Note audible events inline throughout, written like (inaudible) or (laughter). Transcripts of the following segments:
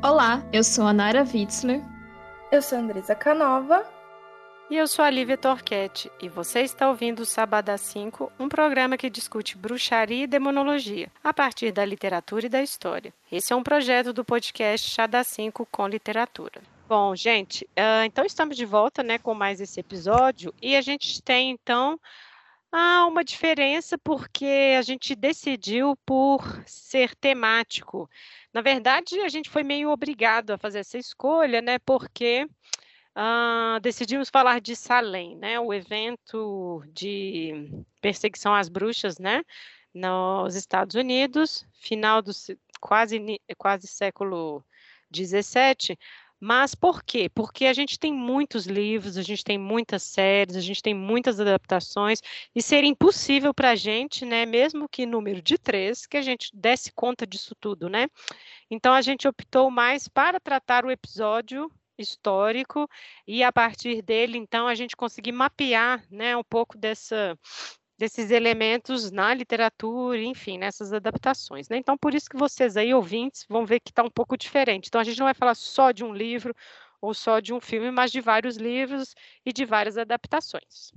Olá, eu sou a Nara Witzler. Eu sou a Andresa Canova. E eu sou a Lívia Torquete, e você está ouvindo o Sabadá 5, um programa que discute bruxaria e demonologia, a partir da literatura e da história. Esse é um projeto do podcast Chá da 5 com literatura. Bom, gente, uh, então estamos de volta né, com mais esse episódio, e a gente tem, então, ah, uma diferença porque a gente decidiu por ser temático. Na verdade, a gente foi meio obrigado a fazer essa escolha, né? Porque ah, decidimos falar de Salem, né? O evento de perseguição às bruxas, né? Nos Estados Unidos, final do quase, quase século XVII, mas por quê? Porque a gente tem muitos livros, a gente tem muitas séries, a gente tem muitas adaptações, e seria impossível para a gente, né, mesmo que número de três, que a gente desse conta disso tudo, né? Então a gente optou mais para tratar o episódio histórico e a partir dele, então, a gente conseguir mapear, né, um pouco dessa desses elementos na literatura, enfim, nessas adaptações. Né? Então, por isso que vocês aí, ouvintes, vão ver que está um pouco diferente. Então, a gente não vai falar só de um livro ou só de um filme, mas de vários livros e de várias adaptações.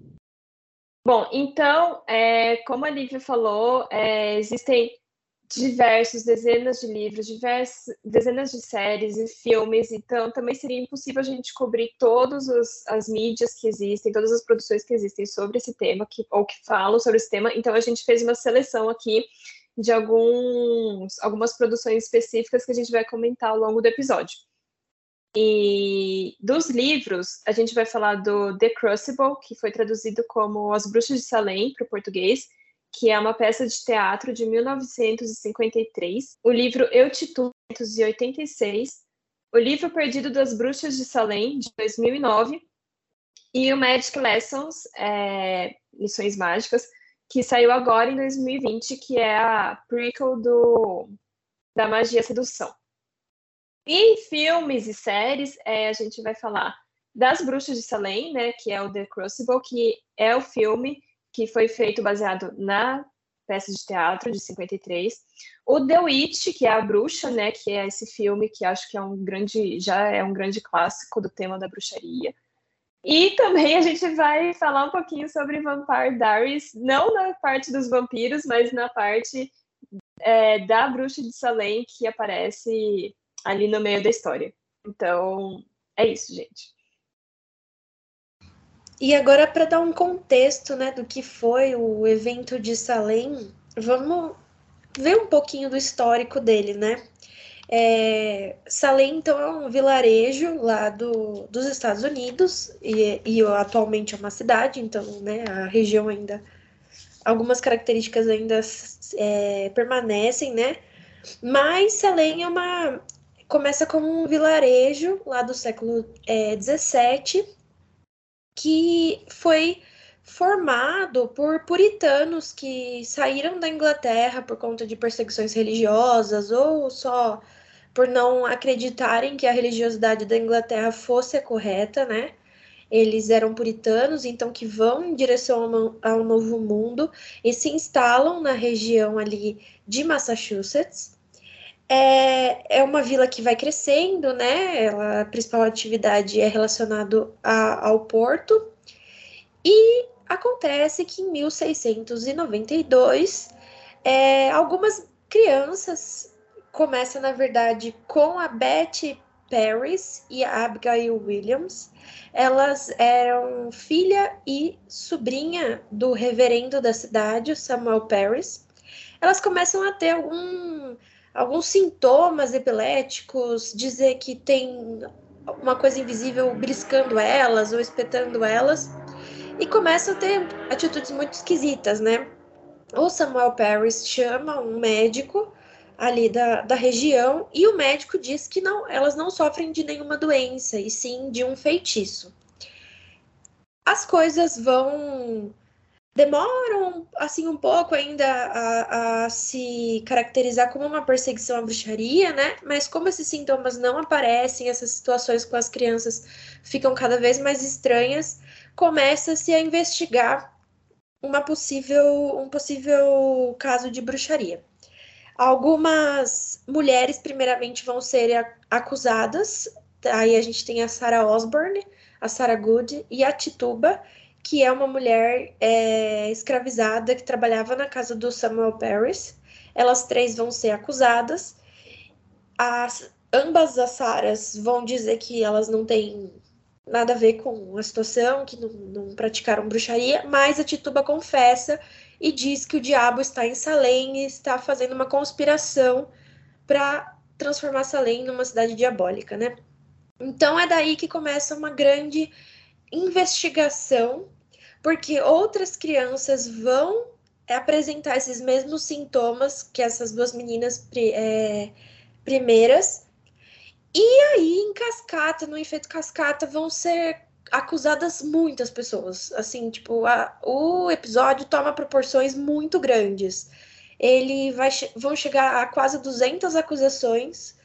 Bom, então, é, como a Lívia falou, é, existem diversos, dezenas de livros, diversas, dezenas de séries e filmes, então também seria impossível a gente cobrir todas as mídias que existem, todas as produções que existem sobre esse tema, que, ou que falam sobre esse tema, então a gente fez uma seleção aqui de alguns, algumas produções específicas que a gente vai comentar ao longo do episódio. E dos livros, a gente vai falar do The Crucible, que foi traduzido como As Bruxas de Salem para o português, que é uma peça de teatro de 1953, o livro Eutitude, de 86, o livro Perdido das Bruxas de Salem, de 2009, e o Magic Lessons, é, Lições Mágicas, que saiu agora em 2020, que é a prequel do, da Magia Sedução. E filmes e séries, é, a gente vai falar das Bruxas de Salem, né, que é o The Crucible, que é o filme que foi feito baseado na peça de teatro de 53. O The Witch, que é a bruxa, né, que é esse filme que acho que é um grande, já é um grande clássico do tema da bruxaria. E também a gente vai falar um pouquinho sobre Vampire Diaries, não na parte dos vampiros, mas na parte é, da bruxa de Salem que aparece ali no meio da história. Então, é isso, gente. E agora, para dar um contexto né, do que foi o evento de Salem, vamos ver um pouquinho do histórico dele, né? É, Salem, então, é um vilarejo lá do, dos Estados Unidos, e, e atualmente é uma cidade, então, né, a região ainda. Algumas características ainda é, permanecem, né? Mas Salem é uma. Começa como um vilarejo lá do século é, 17 que foi formado por puritanos que saíram da Inglaterra por conta de perseguições religiosas ou só por não acreditarem que a religiosidade da Inglaterra fosse a correta, né? Eles eram puritanos, então que vão em direção ao novo mundo e se instalam na região ali de Massachusetts. É, é uma vila que vai crescendo, né? Ela, a principal atividade é relacionada ao porto. E acontece que em 1692, é, algumas crianças começam, na verdade, com a Betty Paris e a Abigail Williams. Elas eram filha e sobrinha do reverendo da cidade, Samuel Paris. Elas começam a ter algum alguns sintomas epiléticos, dizer que tem uma coisa invisível briscando elas ou espetando elas, e começam a ter atitudes muito esquisitas, né? O Samuel Paris chama um médico ali da, da região e o médico diz que não, elas não sofrem de nenhuma doença, e sim de um feitiço. As coisas vão demoram assim um pouco ainda a, a, se caracterizar como uma perseguição à bruxaria, né? Mas como esses sintomas não aparecem, essas situações com as crianças ficam cada vez mais estranhas, começa-se a investigar uma possível, um possível caso de bruxaria. Algumas mulheres, primeiramente, vão ser acusadas. Aí a gente tem a Sarah Osborne, a Sarah Good e a Tituba, que é uma mulher é, escravizada que trabalhava na casa do Samuel Paris. Elas três vão ser acusadas. As, ambas as Saras vão dizer que elas não têm nada a ver com a situação, que não, não praticaram bruxaria, mas a Tituba confessa e diz que o diabo está em Salem e está fazendo uma conspiração para transformar Salem numa cidade diabólica, né? Então é daí que começa uma grande investigação, porque outras crianças vão apresentar esses mesmos sintomas que essas duas meninas é, primeiras. E aí, em cascata, no efeito cascata, vão ser acusadas muitas pessoas. Assim, tipo, a, o episódio toma proporções muito grandes. Ele vai vão chegar a quase 200 acusações.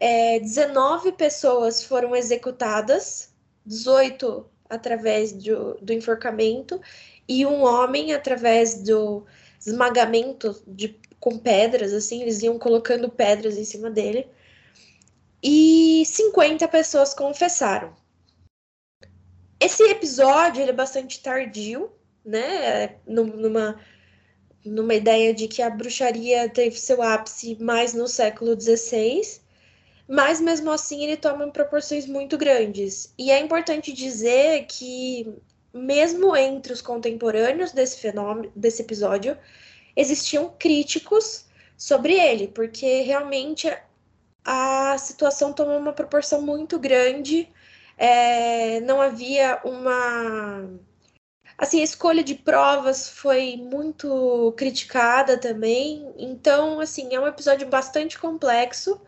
É, 19 pessoas foram executadas, 18 através do, do enforcamento e um homem através do esmagamento de, com pedras, assim, eles iam colocando pedras em cima dele. E 50 pessoas confessaram. Esse episódio ele é bastante tardio, né? Numa, numa ideia de que a bruxaria teve seu ápice mais no século XVI, mas mesmo assim ele toma proporções muito grandes. E é importante dizer que, mesmo entre os contemporâneos desse fenômeno, desse episódio, existiam críticos sobre ele, porque realmente a situação tomou uma proporção muito grande é, não havia uma. Assim, a escolha de provas foi muito criticada também. Então, assim, é um episódio bastante complexo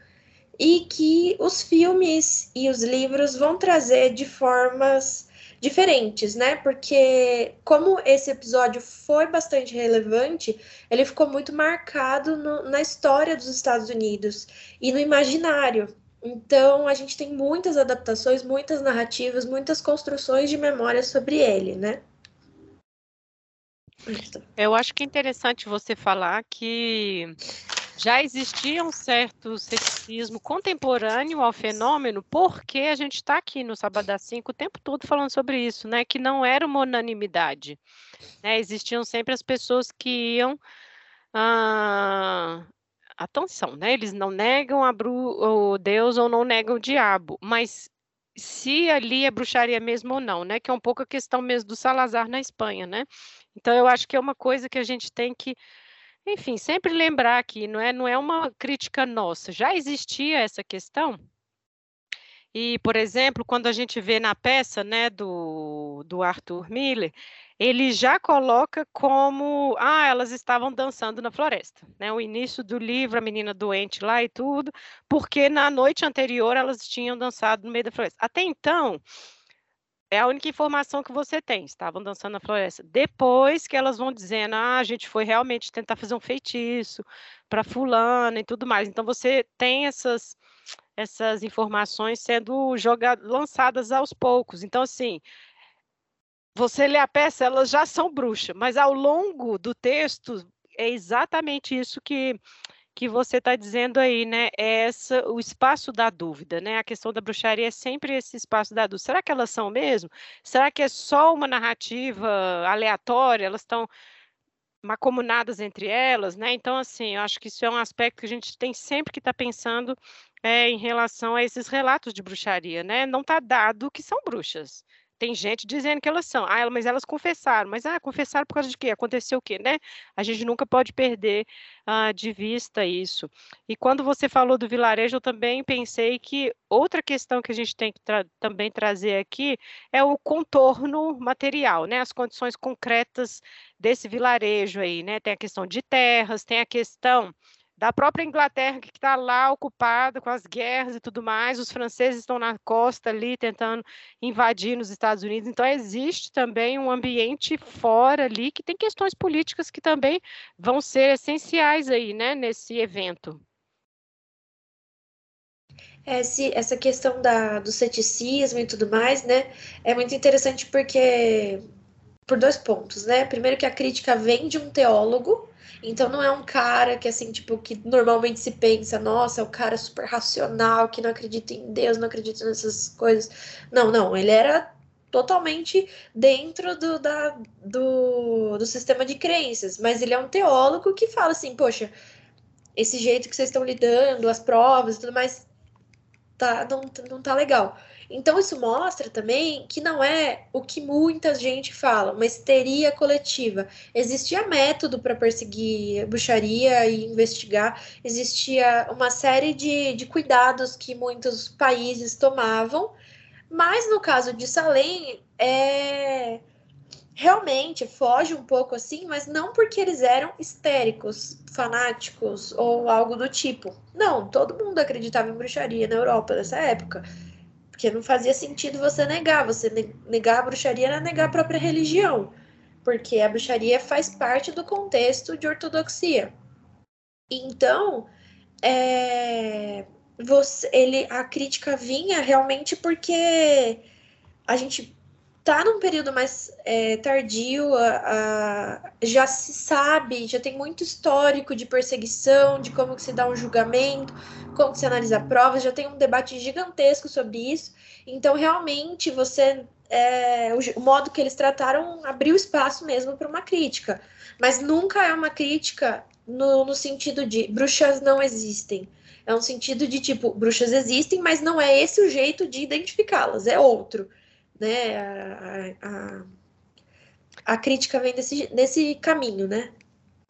e que os filmes e os livros vão trazer de formas diferentes, né? Porque como esse episódio foi bastante relevante, ele ficou muito marcado no, na história dos Estados Unidos e no imaginário. Então, a gente tem muitas adaptações, muitas narrativas, muitas construções de memória sobre ele, né? Eu acho que é interessante você falar que já existia um certo ceticismo contemporâneo ao fenômeno, porque a gente está aqui no Sábado 5 o tempo todo falando sobre isso, né? Que não era uma unanimidade. Né? Existiam sempre as pessoas que iam ah, atenção, né? Eles não negam a o Deus ou não negam o diabo, mas se ali é bruxaria mesmo ou não, né? Que é um pouco a questão mesmo do Salazar na Espanha, né? Então eu acho que é uma coisa que a gente tem que, enfim, sempre lembrar aqui, não é, não é uma crítica nossa. Já existia essa questão. E, por exemplo, quando a gente vê na peça, né, do, do Arthur Miller, ele já coloca como, ah, elas estavam dançando na floresta, né? O início do livro, a menina doente lá e tudo, porque na noite anterior elas tinham dançado no meio da floresta. Até então, é a única informação que você tem, estavam dançando na floresta. Depois que elas vão dizendo, ah, a gente foi realmente tentar fazer um feitiço para fulana e tudo mais. Então você tem essas essas informações sendo jogadas, lançadas aos poucos. Então assim, você lê a peça, elas já são bruxas, mas ao longo do texto é exatamente isso que, que você está dizendo aí, né? É essa, o espaço da dúvida, né? A questão da bruxaria é sempre esse espaço da dúvida. Será que elas são mesmo? Será que é só uma narrativa aleatória? Elas estão macomunadas entre elas, né? Então, assim, eu acho que isso é um aspecto que a gente tem sempre que estar tá pensando é, em relação a esses relatos de bruxaria, né? Não está dado que são bruxas tem gente dizendo que elas são. Ah, mas elas confessaram. Mas, ah, confessaram por causa de quê? Aconteceu o quê, né? A gente nunca pode perder ah, de vista isso. E quando você falou do vilarejo, eu também pensei que outra questão que a gente tem que tra também trazer aqui é o contorno material, né? As condições concretas desse vilarejo aí, né? Tem a questão de terras, tem a questão da própria Inglaterra que está lá ocupada com as guerras e tudo mais, os franceses estão na costa ali tentando invadir nos Estados Unidos, então existe também um ambiente fora ali que tem questões políticas que também vão ser essenciais aí, né, nesse evento. Esse, essa questão da, do ceticismo e tudo mais, né, é muito interessante porque por dois pontos, né? Primeiro que a crítica vem de um teólogo, então não é um cara que assim, tipo, que normalmente se pensa, nossa, é o cara super racional, que não acredita em Deus, não acredita nessas coisas. Não, não, ele era totalmente dentro do, da, do, do sistema de crenças, mas ele é um teólogo que fala assim, poxa, esse jeito que vocês estão lidando, as provas e tudo mais, tá, não, não tá legal. Então, isso mostra também que não é o que muita gente fala, uma histeria coletiva. Existia método para perseguir bruxaria e investigar, existia uma série de, de cuidados que muitos países tomavam, mas no caso de Salem, é realmente foge um pouco assim, mas não porque eles eram histéricos, fanáticos ou algo do tipo. Não, todo mundo acreditava em bruxaria na Europa nessa época. Porque não fazia sentido você negar. Você negar a bruxaria era negar a própria religião. Porque a bruxaria faz parte do contexto de ortodoxia. Então, é, você, ele, a crítica vinha realmente porque a gente tá num período mais é, tardio, a, a, já se sabe, já tem muito histórico de perseguição, de como que se dá um julgamento, como que se analisa provas, já tem um debate gigantesco sobre isso. Então, realmente, você é, o, o, modo que eles trataram abriu espaço mesmo para uma crítica. Mas nunca é uma crítica no, no sentido de bruxas não existem. É um sentido de tipo, bruxas existem, mas não é esse o jeito de identificá-las, é outro né? A, a, a crítica vem desse, desse caminho, né?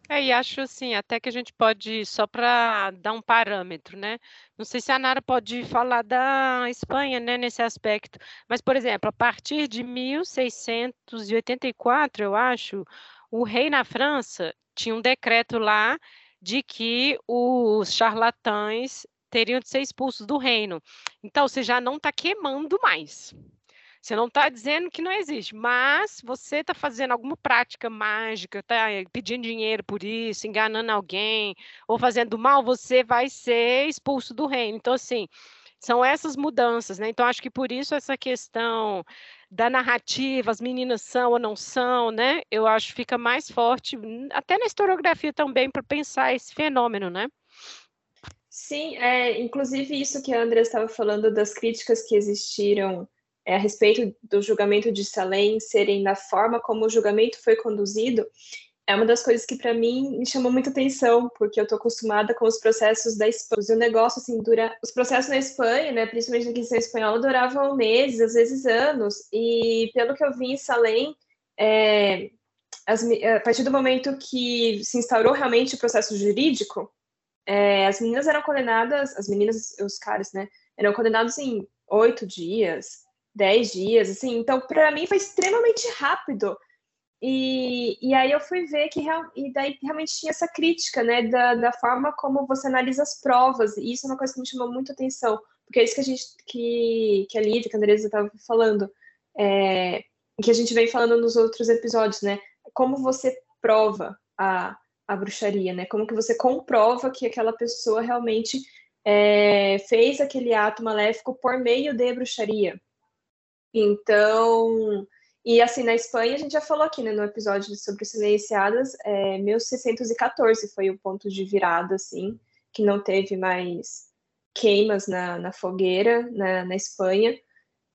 É, e acho assim, até que a gente pode, só para dar um parâmetro, né? Não sei se a Nara pode falar da Espanha, né, nesse aspecto, mas, por exemplo, a partir de 1684, eu acho, o rei na França tinha um decreto lá de que os charlatães teriam de ser expulsos do reino. Então, você já não está queimando mais. Você não está dizendo que não existe, mas você está fazendo alguma prática mágica, está pedindo dinheiro por isso, enganando alguém, ou fazendo mal, você vai ser expulso do reino. Então, assim, são essas mudanças, né? Então, acho que por isso essa questão da narrativa, as meninas são ou não são, né? Eu acho que fica mais forte, até na historiografia também, para pensar esse fenômeno, né? Sim, é, inclusive isso que a Andrea estava falando das críticas que existiram é, a respeito do julgamento de Salem serem da forma como o julgamento foi conduzido, é uma das coisas que para mim me chamou muita atenção, porque eu estou acostumada com os processos da Espanha. O negócio assim dura, os processos na Espanha, né, principalmente na Inquisição espanhola, duravam meses, às vezes anos. E pelo que eu vi em Salem, é, as, a partir do momento que se instaurou realmente o processo jurídico, é, as meninas eram condenadas, as meninas, os caras, né, eram condenados em oito dias, 10 dias, assim. Então, para mim foi extremamente rápido. E, e aí eu fui ver que real, e daí realmente tinha essa crítica, né, da, da forma como você analisa as provas. E isso é uma coisa que me chamou muito atenção, porque é isso que a gente, que, que a Lívia, que a Andresa estava falando, é, que a gente vem falando nos outros episódios, né? Como você prova a, a bruxaria, né? Como que você comprova que aquela pessoa realmente é, fez aquele ato maléfico por meio de bruxaria. Então, e assim, na Espanha, a gente já falou aqui né, no episódio sobre silenciadas, é, 1614 foi o ponto de virada, assim, que não teve mais queimas na, na fogueira na, na Espanha.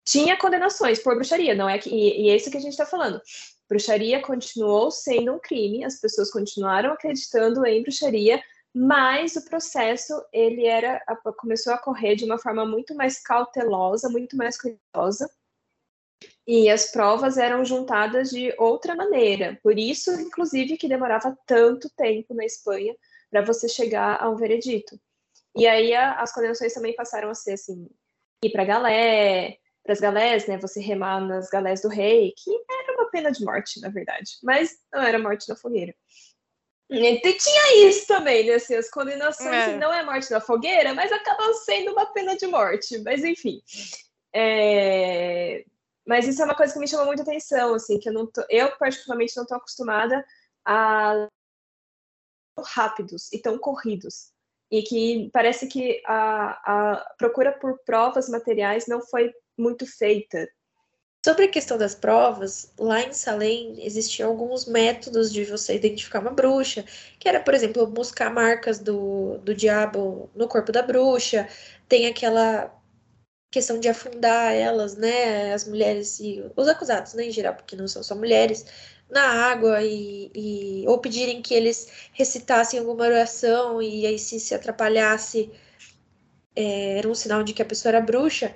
Tinha condenações por bruxaria, não é que, e, e é isso que a gente está falando. Bruxaria continuou sendo um crime, as pessoas continuaram acreditando em bruxaria, mas o processo ele era começou a correr de uma forma muito mais cautelosa, muito mais cuidadosa e as provas eram juntadas de outra maneira. Por isso, inclusive, que demorava tanto tempo na Espanha para você chegar a um veredito. E aí a, as condenações também passaram a ser assim, ir para galé, para as galés, né, você remar nas galés do rei, que era uma pena de morte, na verdade, mas não era morte na fogueira. E tinha isso também, né? Assim, as condenações é. não é morte na fogueira, mas acabam sendo uma pena de morte. Mas enfim. É... Mas isso é uma coisa que me chamou muita atenção, assim, que eu não tô, eu particularmente não estou acostumada a rápidos e tão corridos. E que parece que a, a procura por provas materiais não foi muito feita. Sobre a questão das provas, lá em Salem existiam alguns métodos de você identificar uma bruxa, que era, por exemplo, buscar marcas do, do diabo no corpo da bruxa, tem aquela questão de afundar elas, né, as mulheres e os acusados, né, em geral, porque não são só mulheres, na água e, e ou pedirem que eles recitassem alguma oração e aí se se atrapalhasse é, era um sinal de que a pessoa era bruxa.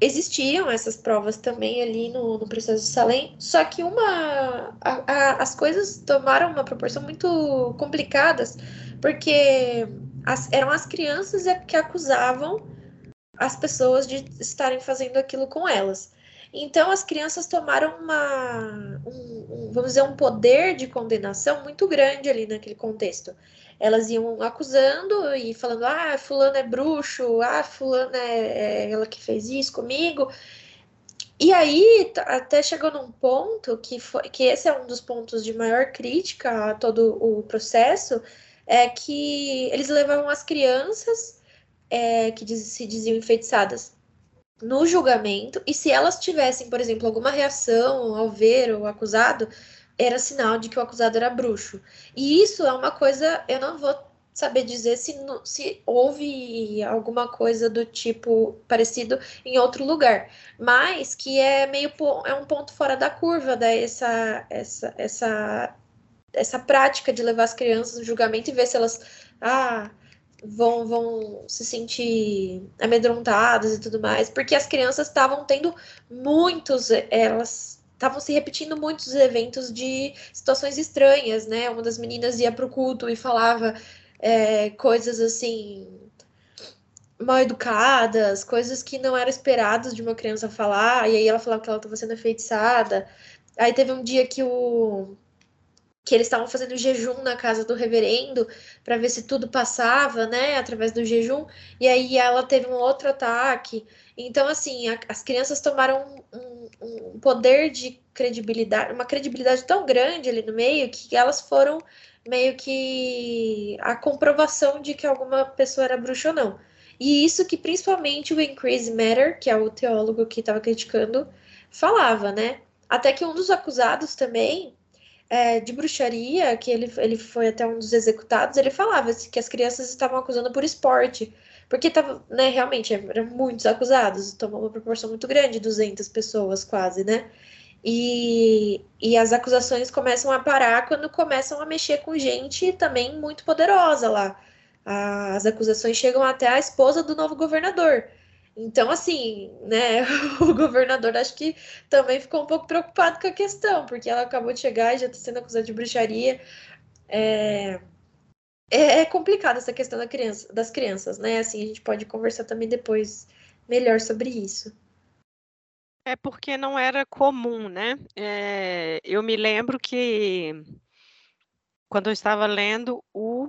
Existiam essas provas também ali no, no processo de Salem, só que uma a, a, as coisas tomaram uma proporção muito complicadas, porque as, eram as crianças que acusavam as pessoas de estarem fazendo aquilo com elas. Então as crianças tomaram uma, um, um, vamos dizer, um poder de condenação muito grande ali naquele contexto. Elas iam acusando e falando, ah, fulano é bruxo, ah, fulano é, é ela que fez isso comigo. E aí até chegou num ponto que foi que esse é um dos pontos de maior crítica a todo o processo, é que eles levavam as crianças é, que diz, se diziam enfeitiçadas no julgamento, e se elas tivessem, por exemplo, alguma reação ao ver o acusado, era sinal de que o acusado era bruxo. E isso é uma coisa, eu não vou saber dizer se, se houve alguma coisa do tipo parecido em outro lugar, mas que é meio é um ponto fora da curva dessa essa, essa, essa prática de levar as crianças no julgamento e ver se elas ah, vão, vão se sentir amedrontadas e tudo mais, porque as crianças estavam tendo muitos, elas estavam se repetindo muitos eventos de situações estranhas, né? Uma das meninas ia para o culto e falava é, coisas assim mal educadas, coisas que não eram esperadas de uma criança falar, e aí ela falava que ela estava sendo enfeitiçada. Aí teve um dia que o que eles estavam fazendo jejum na casa do reverendo para ver se tudo passava, né, através do jejum. E aí ela teve um outro ataque. Então, assim, a, as crianças tomaram um, um, poder de credibilidade, uma credibilidade tão grande ali no meio que elas foram meio que a comprovação de que alguma pessoa era bruxa ou não. E isso que principalmente o Increase Matter, que é o teólogo que estava criticando, falava, né? Até que um dos acusados também é, de bruxaria, que ele, ele foi até um dos executados, ele falava que as crianças estavam acusando por esporte. Porque tava, né, realmente, eram muitos acusados, tomou uma proporção muito grande, 200 pessoas quase, né? E, e as acusações começam a parar quando começam a mexer com gente também muito poderosa lá. As acusações chegam até a esposa do novo governador. Então, assim, né, (laughs) o governador acho que também ficou um pouco preocupado com a questão, porque ela acabou de chegar e já está sendo acusada de bruxaria. É, é, é complicado essa questão da criança, das crianças, né? Assim, a gente pode conversar também depois melhor sobre isso. É porque não era comum, né? É, eu me lembro que quando eu estava lendo o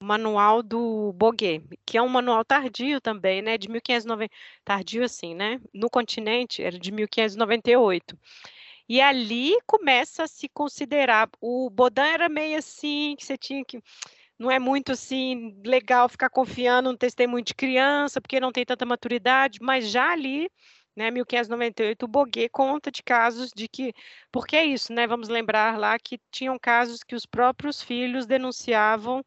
manual do Boguet, que é um manual tardio também, né, de 1590, tardio assim, né, no continente era de 1598. E ali começa a se considerar, o Baudin era meio assim, que você tinha que não é muito assim legal ficar confiando no testemunho de criança, porque não tem tanta maturidade, mas já ali né, 1598, o Boguet conta de casos de que, porque é isso, né, vamos lembrar lá que tinham casos que os próprios filhos denunciavam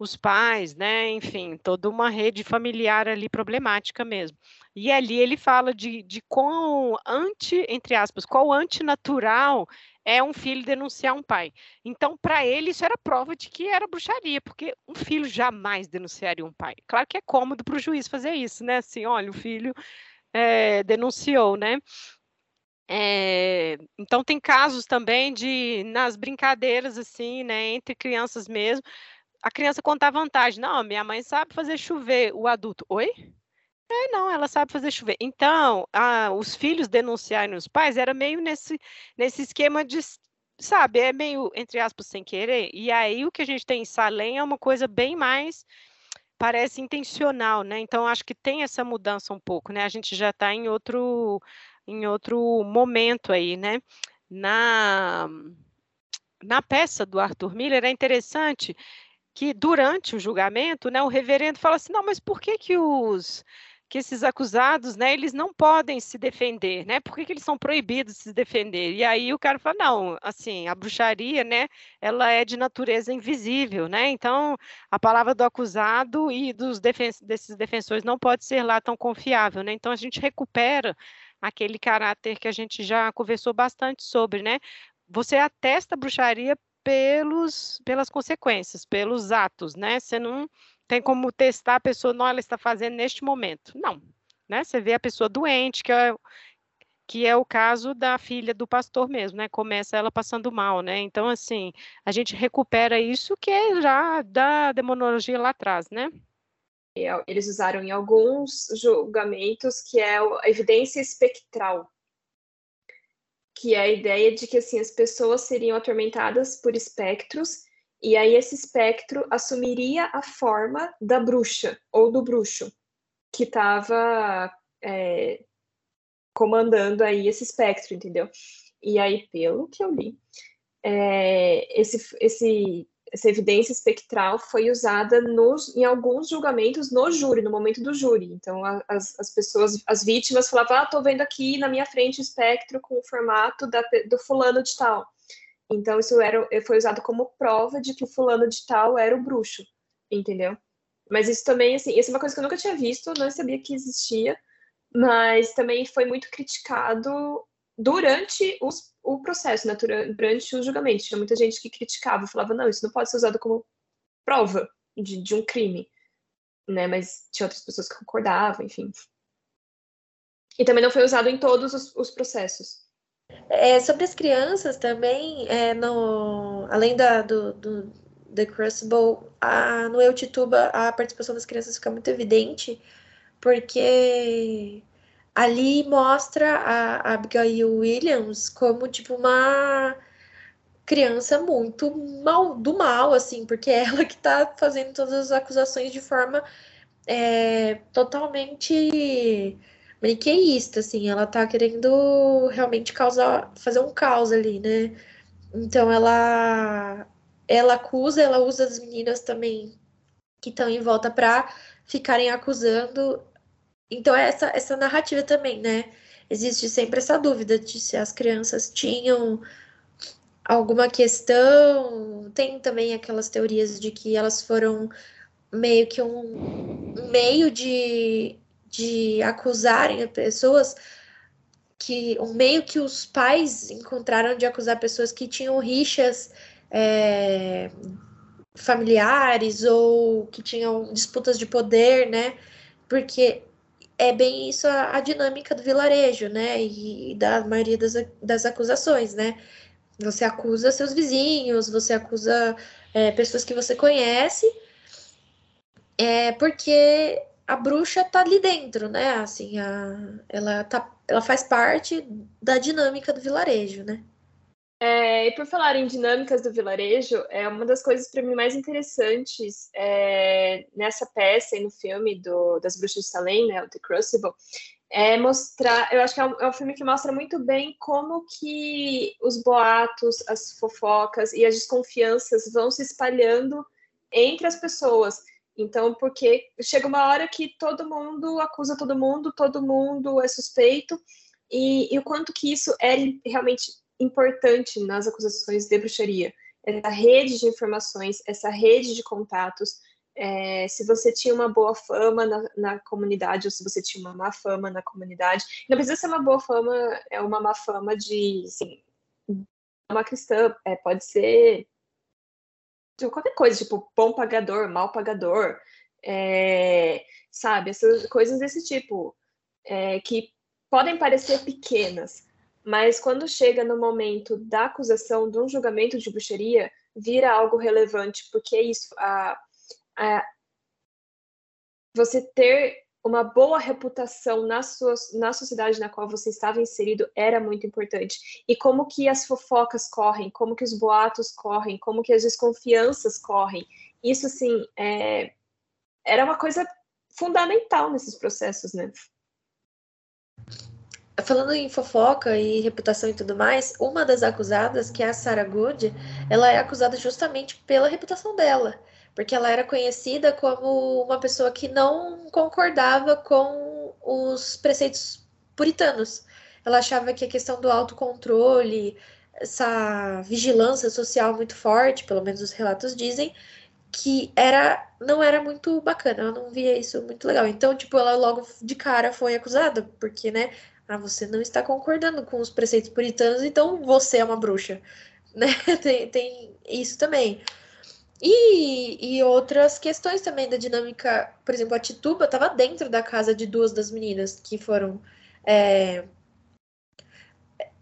os pais, né? Enfim, toda uma rede familiar ali problemática mesmo. E ali ele fala de, de quão anti, entre aspas, qual antinatural é um filho denunciar um pai. Então, para ele, isso era prova de que era bruxaria, porque um filho jamais denunciaria um pai. Claro que é cômodo para o juiz fazer isso, né? Assim, olha, o filho é, denunciou, né? É, então tem casos também de nas brincadeiras assim, né, entre crianças mesmo, a criança contar vantagem. Não, minha mãe sabe fazer chover. O adulto, oi? É, não, ela sabe fazer chover. Então, a, os filhos denunciarem os pais era meio nesse, nesse esquema de, sabe, é meio, entre aspas, sem querer. E aí o que a gente tem em Salem é uma coisa bem mais, parece intencional, né? Então, acho que tem essa mudança um pouco, né? A gente já está em outro, em outro momento aí, né? Na, na peça do Arthur Miller é interessante que durante o julgamento, né, o reverendo fala assim, não, mas por que que os que esses acusados, né, eles não podem se defender, né? Por que, que, eles são proibidos de se defender? E aí o cara fala, não, assim, a bruxaria, né, ela é de natureza invisível, né? Então, a palavra do acusado e dos defen desses defensores não pode ser lá tão confiável, né? Então, a gente recupera aquele caráter que a gente já conversou bastante sobre, né? Você atesta a bruxaria pelos, pelas consequências, pelos atos, né? Você não tem como testar a pessoa, não, ela está fazendo neste momento. Não, né? Você vê a pessoa doente, que é, que é o caso da filha do pastor mesmo, né? Começa ela passando mal, né? Então, assim, a gente recupera isso que é já da demonologia lá atrás, né? Eles usaram em alguns julgamentos que é a evidência espectral, que é a ideia de que assim as pessoas seriam atormentadas por espectros e aí esse espectro assumiria a forma da bruxa ou do bruxo que estava é, comandando aí esse espectro, entendeu? E aí, pelo que eu li, é, esse, esse, essa evidência espectral foi usada nos, em alguns julgamentos no júri, no momento do júri. Então, as, as pessoas, as vítimas falavam, ah, tô vendo aqui na minha frente o espectro com o formato da, do fulano de tal. Então, isso era, foi usado como prova de que o fulano de tal era o bruxo, entendeu? Mas isso também, assim, isso é uma coisa que eu nunca tinha visto, não sabia que existia, mas também foi muito criticado durante os, o processo, né, durante o julgamento. Tinha muita gente que criticava, falava, não, isso não pode ser usado como prova de, de um crime, né? Mas tinha outras pessoas que concordavam, enfim. E também não foi usado em todos os, os processos. É, sobre as crianças também, é, no, além da, do, do The Crucible, a, no Eu Tituba a participação das crianças fica muito evidente, porque ali mostra a, Abigail Williams como, tipo, uma criança muito mal, do mal, assim, porque é ela que tá fazendo todas as acusações de forma é, totalmente maniqueísta, assim, ela tá querendo realmente causar, fazer um caos ali, né? Então ela ela acusa, ela usa as meninas também que estão em volta para ficarem acusando. Então é essa essa narrativa também, né? Existe sempre essa dúvida de se as crianças tinham alguma questão. Tem também aquelas teorias de que elas foram meio que um meio de de acusarem pessoas que um meio que os pais encontraram de acusar pessoas que tinham rixas é, familiares ou que tinham disputas de poder, né? Porque é bem isso a, a dinâmica do vilarejo, né? E, e da maioria das, das acusações, né? Você acusa seus vizinhos, você acusa é, pessoas que você conhece, é porque a bruxa tá ali dentro, né? Assim, a, ela, tá, ela faz parte da dinâmica do vilarejo, né? É, e por falar em dinâmicas do vilarejo, é uma das coisas para mim mais interessantes é, nessa peça e no filme do, das Bruxas de Salem, né, o The Crucible, é mostrar, eu acho que é um, é um, filme que mostra muito bem como que os boatos, as fofocas e as desconfianças vão se espalhando entre as pessoas. Então, porque chega uma hora que todo mundo acusa todo mundo, todo mundo é suspeito, e, e o quanto que isso é realmente importante nas acusações de bruxaria. Essa rede de informações, essa rede de contatos, é, se você tinha uma boa fama na, na, comunidade ou se você tinha uma má fama na comunidade. Não precisa ser uma boa fama, é uma má fama de, assim, uma cristã, é, pode ser Tipo, qualquer coisa, tipo, bom pagador, mal pagador, é, sabe? Essas coisas desse tipo, é, que podem parecer pequenas, mas quando chega no momento da acusação, de um julgamento de bruxaria, vira algo relevante, porque é isso, a, a, você ter uma boa reputação na, sua, na sociedade na qual você estava inserido era muito importante. E como que as fofocas correm, como que os boatos correm, como que as desconfianças correm. Isso, assim, é, era uma coisa fundamental nesses processos, né? Falando em fofoca e reputação e tudo mais, uma das acusadas, que é a Sarah Good, ela é acusada justamente pela reputação dela porque ela era conhecida como uma pessoa que não concordava com os preceitos puritanos. Ela achava que a questão do autocontrole, essa vigilância social muito forte, pelo menos os relatos dizem, que era não era muito bacana, ela não via isso muito legal. Então, tipo, ela logo de cara foi acusada, porque, né, ah, você não está concordando com os preceitos puritanos, então você é uma bruxa, (laughs) né? Tem, tem isso também. E, e outras questões também da dinâmica, por exemplo, a Tituba estava dentro da casa de duas das meninas que foram é,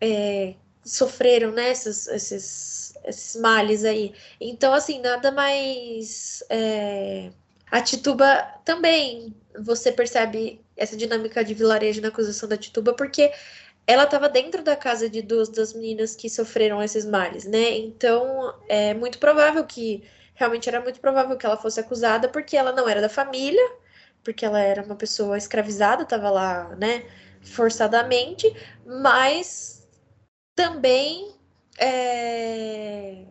é, sofreram né, esses, esses, esses males aí. Então, assim, nada mais. É... A Tituba também, você percebe essa dinâmica de vilarejo na acusação da Tituba, porque ela estava dentro da casa de duas das meninas que sofreram esses males, né? Então, é muito provável que. Realmente era muito provável que ela fosse acusada, porque ela não era da família, porque ela era uma pessoa escravizada, estava lá, né, forçadamente, mas também é,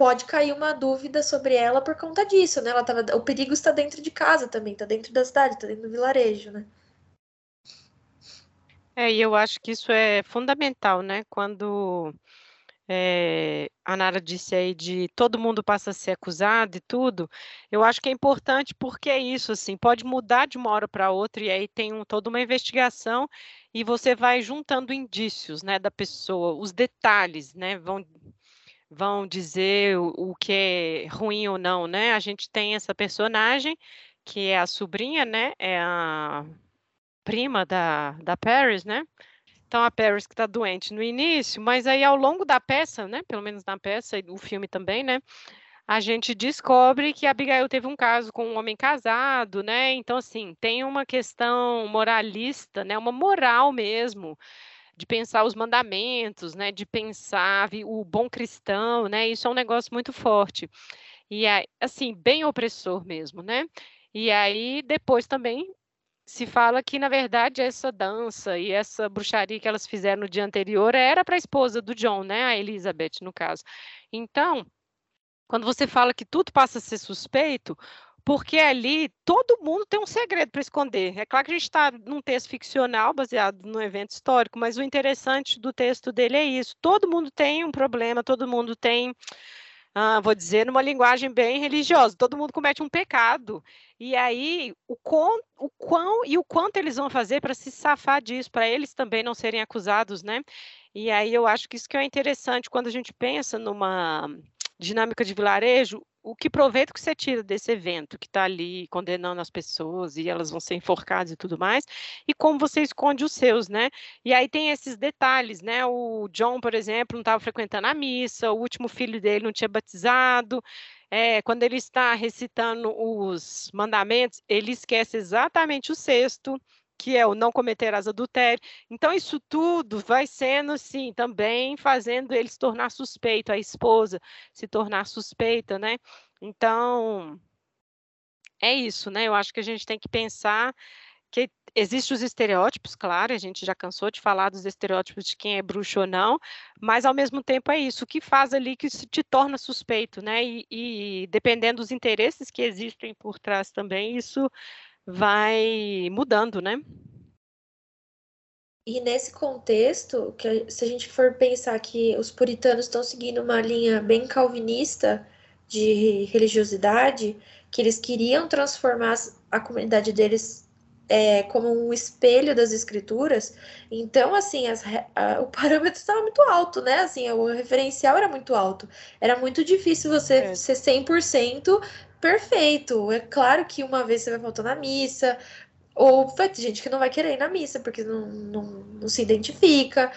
pode cair uma dúvida sobre ela por conta disso, né? Ela tava, o perigo está dentro de casa também, está dentro da cidade, está dentro do vilarejo, né? É, e eu acho que isso é fundamental, né? Quando é, a Nara disse aí de todo mundo passa a ser acusado e tudo, eu acho que é importante porque é isso, assim, pode mudar de uma hora para outra e aí tem um, toda uma investigação e você vai juntando indícios, né, da pessoa, os detalhes, né, vão vão dizer o, que é ruim ou não, né? A gente tem essa personagem que é a sobrinha, né? É a prima da, da Paris, né? Então a Paris que está doente no início, mas aí ao longo da peça, né? Pelo menos na peça e o filme também, né? a gente descobre que a Abigail teve um caso com um homem casado, né? Então, assim, tem uma questão moralista, né? Uma moral mesmo, de pensar os mandamentos, né? De pensar o bom cristão, né? Isso é um negócio muito forte. E, assim, bem opressor mesmo, né? E aí, depois também se fala que, na verdade, essa dança e essa bruxaria que elas fizeram no dia anterior era para a esposa do John, né? A Elizabeth, no caso. Então, quando você fala que tudo passa a ser suspeito, porque ali todo mundo tem um segredo para esconder. É claro que a gente está num texto ficcional baseado no evento histórico, mas o interessante do texto dele é isso: todo mundo tem um problema, todo mundo tem. Ah, vou dizer numa linguagem bem religiosa, todo mundo comete um pecado. E aí, o, com, o quão e o quanto eles vão fazer para se safar disso, para eles também não serem acusados, né? E aí eu acho que isso que é interessante quando a gente pensa numa dinâmica de vilarejo, o que proveito que você tira desse evento que está ali condenando as pessoas e elas vão ser enforcadas e tudo mais, e como você esconde os seus, né? E aí tem esses detalhes, né? O John, por exemplo, não estava frequentando a missa, o último filho dele não tinha batizado. É, quando ele está recitando os mandamentos, ele esquece exatamente o sexto que é o não cometerás adultério. Então, isso tudo vai sendo, sim, também fazendo ele se tornar suspeito, a esposa se tornar suspeita, né? Então, é isso, né? Eu acho que a gente tem que pensar que existem os estereótipos, claro, a gente já cansou de falar dos estereótipos de quem é bruxo ou não, mas ao mesmo tempo é isso, o que faz ali que se te torna suspeito, né? E, e dependendo dos interesses que existem por trás também, isso vai mudando, né? E nesse contexto, que se a gente for pensar que os puritanos estão seguindo uma linha bem calvinista de religiosidade, que eles queriam transformar a comunidade deles é, como um espelho das escrituras, então, assim, as, a, o parâmetro estava muito alto, né? Assim, o referencial era muito alto. Era muito difícil você é. ser 100% perfeito. É claro que uma vez você vai faltar na missa, ou vai ter gente que não vai querer ir na missa porque não, não, não se identifica.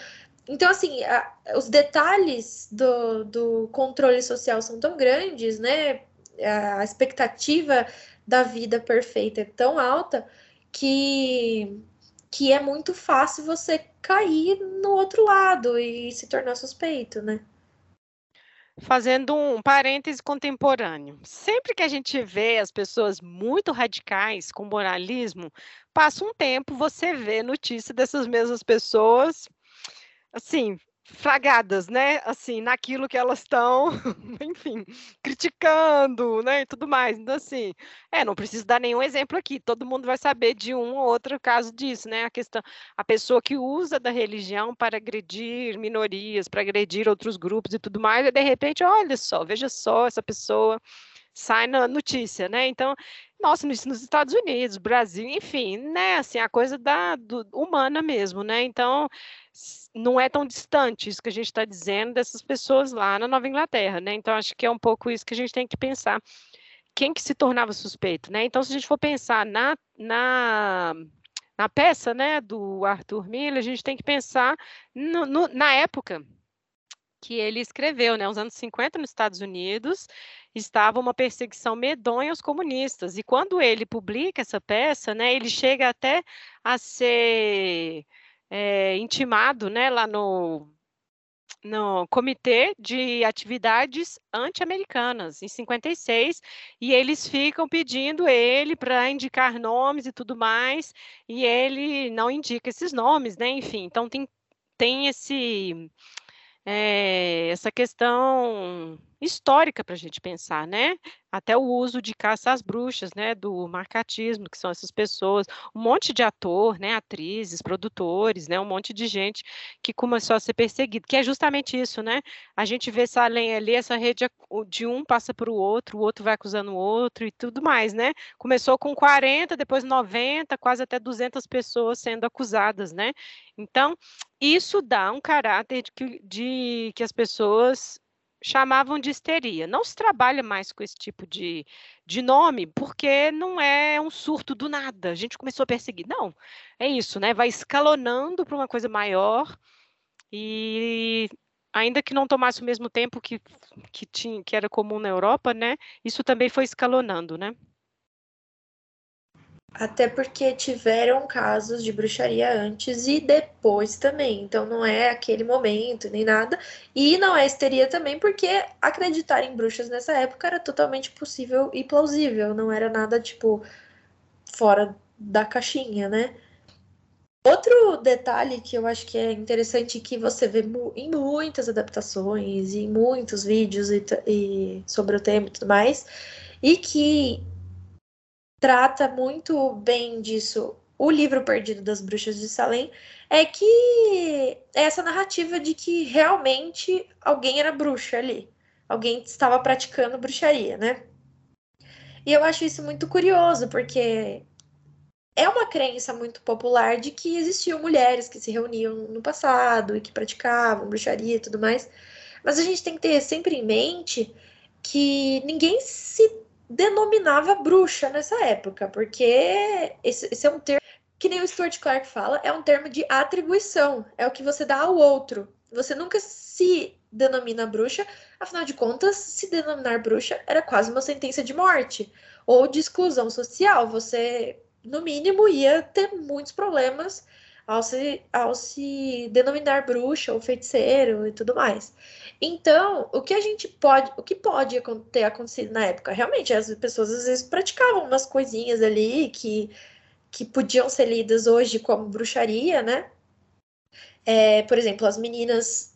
Então, assim, a, os detalhes do, do controle social são tão grandes, né? A expectativa da vida perfeita é tão alta que, que é muito fácil você cair no outro lado e se tornar suspeito, né? Fazendo um parêntese contemporâneo. Sempre que a gente vê as pessoas muito radicais com moralismo, passa um tempo, você vê notícia dessas mesmas pessoas, assim, fragadas, né? Assim, naquilo que elas estão, (laughs) enfim, criticando, né? E tudo mais. Então, assim, é, não preciso dar nenhum exemplo aqui. Todo mundo vai saber de um ou outro caso disso, né? A questão, a pessoa que usa da religião para agredir minorias, para agredir outros grupos e tudo mais, e de repente, olha só, veja só essa pessoa sai na notícia, né? Então, nossa, nos, nos Estados Unidos, Brasil, enfim, né? Assim, a coisa da do, humana mesmo, né? Então, não é tão distante isso que a gente está dizendo dessas pessoas lá na Nova Inglaterra, né? Então, acho que é um pouco isso que a gente tem que pensar. Quem que se tornava suspeito, né? Então, se a gente for pensar na, na, na peça, né, do Arthur Miller, a gente tem que pensar no, no, na época que ele escreveu, né, nos anos 50 nos Estados Unidos, estava uma perseguição medonha aos comunistas. E quando ele publica essa peça, né, ele chega até a ser é, intimado, né, lá no no Comitê de Atividades Anti-Americanas, em 56, e eles ficam pedindo ele para indicar nomes e tudo mais, e ele não indica esses nomes, né? Enfim, então tem, tem esse é, essa questão histórica para a gente pensar, né? Até o uso de caça às bruxas, né? Do marcatismo, que são essas pessoas, um monte de ator, né? Atrizes, produtores, né? Um monte de gente que começou a ser perseguido, que é justamente isso, né? A gente vê essa além ali, essa rede de um passa para o outro, o outro vai acusando o outro e tudo mais, né? Começou com 40, depois 90, quase até 200 pessoas sendo acusadas, né? Então, isso dá um caráter de que, de que as pessoas chamavam de histeria. Não se trabalha mais com esse tipo de, de nome, porque não é um surto do nada. A gente começou a perseguir. Não, é isso, né? Vai escalonando para uma coisa maior e ainda que não tomasse o mesmo tempo que, que, tinha, que era comum na Europa, né? Isso também foi escalonando, né? Até porque tiveram casos de bruxaria antes e depois também. Então não é aquele momento nem nada. E não é histeria também, porque acreditar em bruxas nessa época era totalmente possível e plausível. Não era nada tipo fora da caixinha, né? Outro detalhe que eu acho que é interessante que você vê em muitas adaptações e em muitos vídeos e, e sobre o tema e tudo mais, e que trata muito bem disso o livro Perdido das Bruxas de Salem, é que é essa narrativa de que realmente alguém era bruxa ali, alguém estava praticando bruxaria, né? E eu acho isso muito curioso, porque é uma crença muito popular de que existiam mulheres que se reuniam no passado e que praticavam bruxaria e tudo mais. Mas a gente tem que ter sempre em mente que ninguém se denominava bruxa nessa época, porque esse, esse, é um termo que nem o Stuart Clark fala, é um termo de atribuição, é o que você dá ao outro. Você nunca se denomina bruxa, afinal de contas, se denominar bruxa era quase uma sentença de morte ou de exclusão social. Você, no mínimo, ia ter muitos problemas ao se, ao se denominar bruxa ou feiticeiro e tudo mais. Então, o que a gente pode, o que pode ter acontecido na época? Realmente, as pessoas às vezes praticavam umas coisinhas ali que, que podiam ser lidas hoje como bruxaria, né? É, por exemplo, as meninas,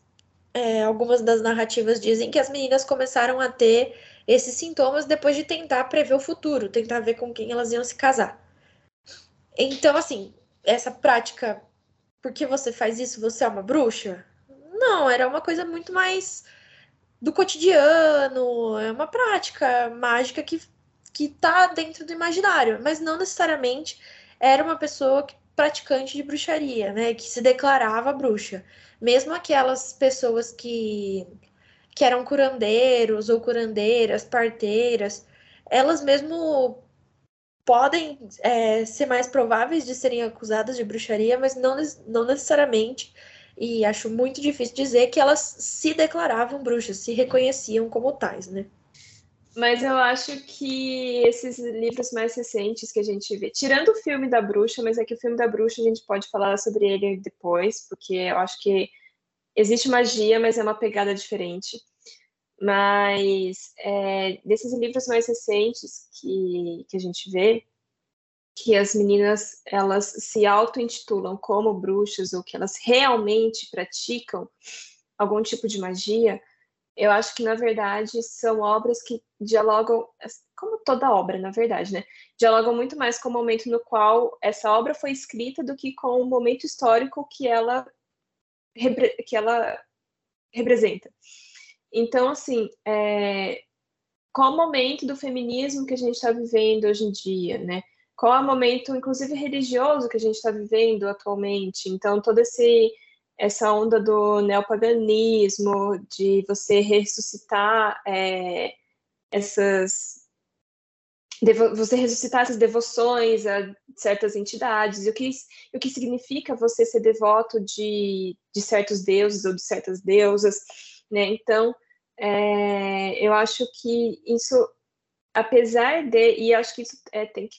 é, algumas das narrativas dizem que as meninas começaram a ter esses sintomas depois de tentar prever o futuro, tentar ver com quem elas iam se casar. Então, assim, essa prática, porque você faz isso, você é uma bruxa? Não, era uma coisa muito mais do cotidiano, é uma prática mágica que, que tá dentro do imaginário, mas não necessariamente era uma pessoa que, praticante de bruxaria, né, que se declarava bruxa. Mesmo aquelas pessoas que, que eram curandeiros ou curandeiras, parteiras, elas mesmo podem é, ser mais prováveis de serem acusadas de bruxaria, mas não, não necessariamente e acho muito difícil dizer que elas se declaravam bruxas, se reconheciam como tais, né? Mas eu acho que esses livros mais recentes que a gente vê, tirando o filme da bruxa, mas é que o filme da bruxa a gente pode falar sobre ele depois, porque eu acho que existe magia, mas é uma pegada diferente. Mas é, desses livros mais recentes que, que a gente vê, que as meninas elas se auto-intitulam como bruxas ou que elas realmente praticam, algum tipo de magia, eu acho que, na verdade, são obras que dialogam, como toda obra, na verdade, né? Dialogam muito mais com o momento no qual essa obra foi escrita do que com o momento histórico que ela, que ela representa. Então, assim, é, qual o momento do feminismo que a gente está vivendo hoje em dia, né? Qual é o momento, inclusive religioso, que a gente está vivendo atualmente? Então, toda esse, essa onda do neopaganismo, de você ressuscitar é, essas. Você ressuscitar essas devoções a certas entidades, e o que, o que significa você ser devoto de, de certos deuses ou de certas deusas, né? Então, é, eu acho que isso, apesar de, e acho que isso é, tem que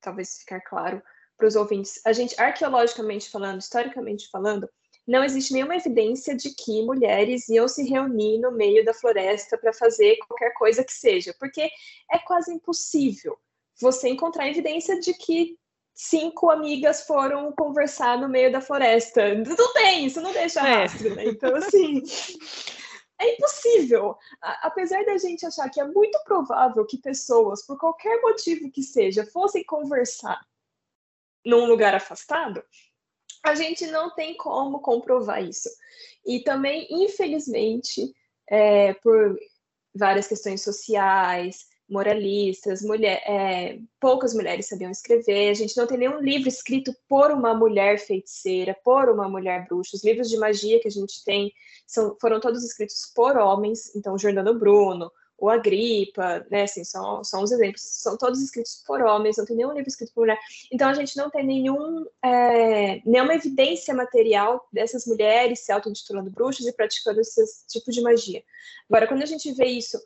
talvez ficar claro para os ouvintes, a gente, arqueologicamente falando, historicamente falando, não existe nenhuma evidência de que mulheres iam se reunir no meio da floresta para fazer qualquer coisa que seja, porque é quase impossível você encontrar evidência de que cinco amigas foram conversar no meio da floresta. Não tem, isso não deixa é. rastro, né? Então, assim, é impossível. apesar da gente achar que é muito provável que pessoas, por qualquer motivo que seja, fossem conversar num lugar afastado, a gente não tem como comprovar isso. E também, infelizmente, é, por várias questões sociais, moralistas, mulher, é, poucas mulheres sabiam escrever, a gente não tem nenhum livro escrito por uma mulher feiticeira, por uma mulher bruxa. Os livros de magia que a gente tem são, foram todos escritos por homens, então Jordano Bruno, o Agripa, né, assim, são, são os exemplos, são todos escritos por homens, não tem nenhum livro escrito por mulher. Então a gente não tem nenhum, é, nenhuma evidência material dessas mulheres se auto-intitulando bruxas e praticando esse tipo de magia. Agora, quando a gente vê isso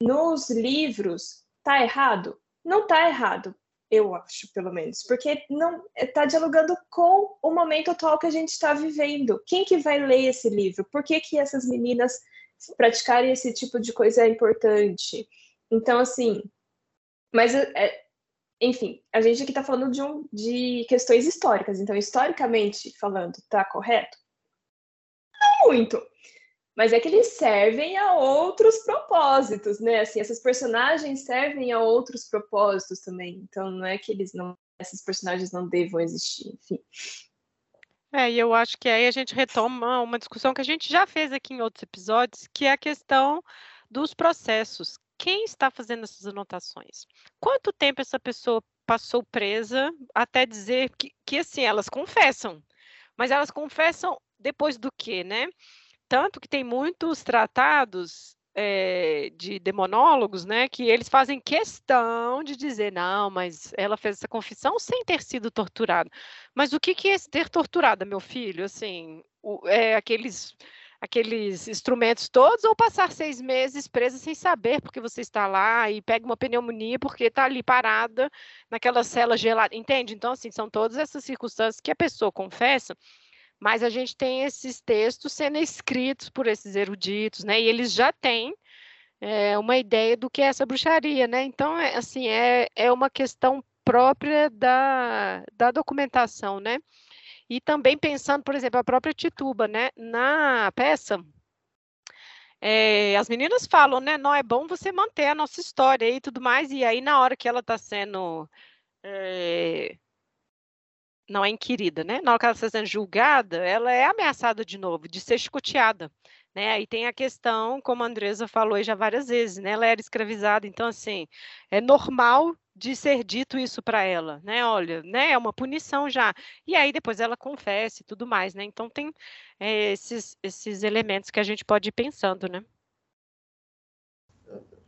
nos livros, tá errado? Não tá errado, eu acho, pelo menos, porque não está dialogando com o momento atual que a gente está vivendo. Quem que vai ler esse livro? Por que, que essas meninas praticarem esse tipo de coisa é importante? Então, assim, mas é, enfim, a gente aqui está falando de, um, de questões históricas, então, historicamente falando, tá correto? Não muito mas é que eles servem a outros propósitos, né? Assim, essas personagens servem a outros propósitos também. Então não é que eles não, esses personagens não devam existir, enfim. É, e eu acho que aí a gente retoma uma discussão que a gente já fez aqui em outros episódios, que é a questão dos processos. Quem está fazendo essas anotações? Quanto tempo essa pessoa passou presa até dizer que, que assim, elas confessam, mas elas confessam depois do quê, né? Tanto que tem muitos tratados é, de demonólogos, né, que eles fazem questão de dizer, não, mas ela fez essa confissão sem ter sido torturada. Mas o que, que é ter torturada, meu filho? Assim, o, é, aqueles aqueles instrumentos todos ou passar seis meses presa sem saber porque você está lá e pega uma pneumonia porque está ali parada naquela cela gelada, entende? Então, assim, são todas essas circunstâncias que a pessoa confessa mas a gente tem esses textos sendo escritos por esses eruditos, né? E eles já têm é, uma ideia do que é essa bruxaria, né? Então, é, assim, é, é uma questão própria da, da documentação, né? E também pensando, por exemplo, a própria Tituba, né? Na peça, é, as meninas falam, né? Não é bom você manter a nossa história e tudo mais, e aí na hora que ela está sendo é, não é inquirida, né? Na hora que ela está sendo julgada, ela é ameaçada de novo, de ser chicoteada. Né? Aí tem a questão, como a Andresa falou já várias vezes, né? Ela era escravizada, então assim, é normal de ser dito isso para ela, né? Olha, né? É uma punição já. E aí depois ela confessa e tudo mais, né? Então tem é, esses, esses elementos que a gente pode ir pensando, né?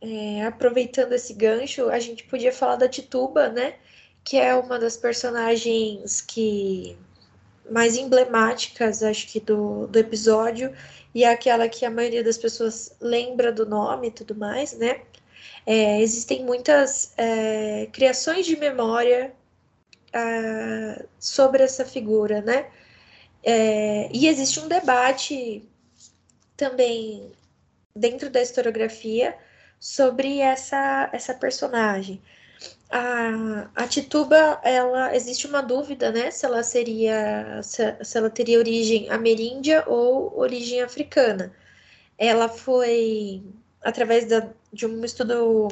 É, aproveitando esse gancho, a gente podia falar da Tituba, né? Que é uma das personagens que mais emblemáticas, acho que, do, do episódio, e é aquela que a maioria das pessoas lembra do nome e tudo mais, né? É, existem muitas é, criações de memória uh, sobre essa figura, né? É, e existe um debate também dentro da historiografia sobre essa, essa personagem. A, a Tituba, ela existe uma dúvida, né, se ela seria se, se ela teria origem ameríndia ou origem africana. Ela foi através da, de um estudo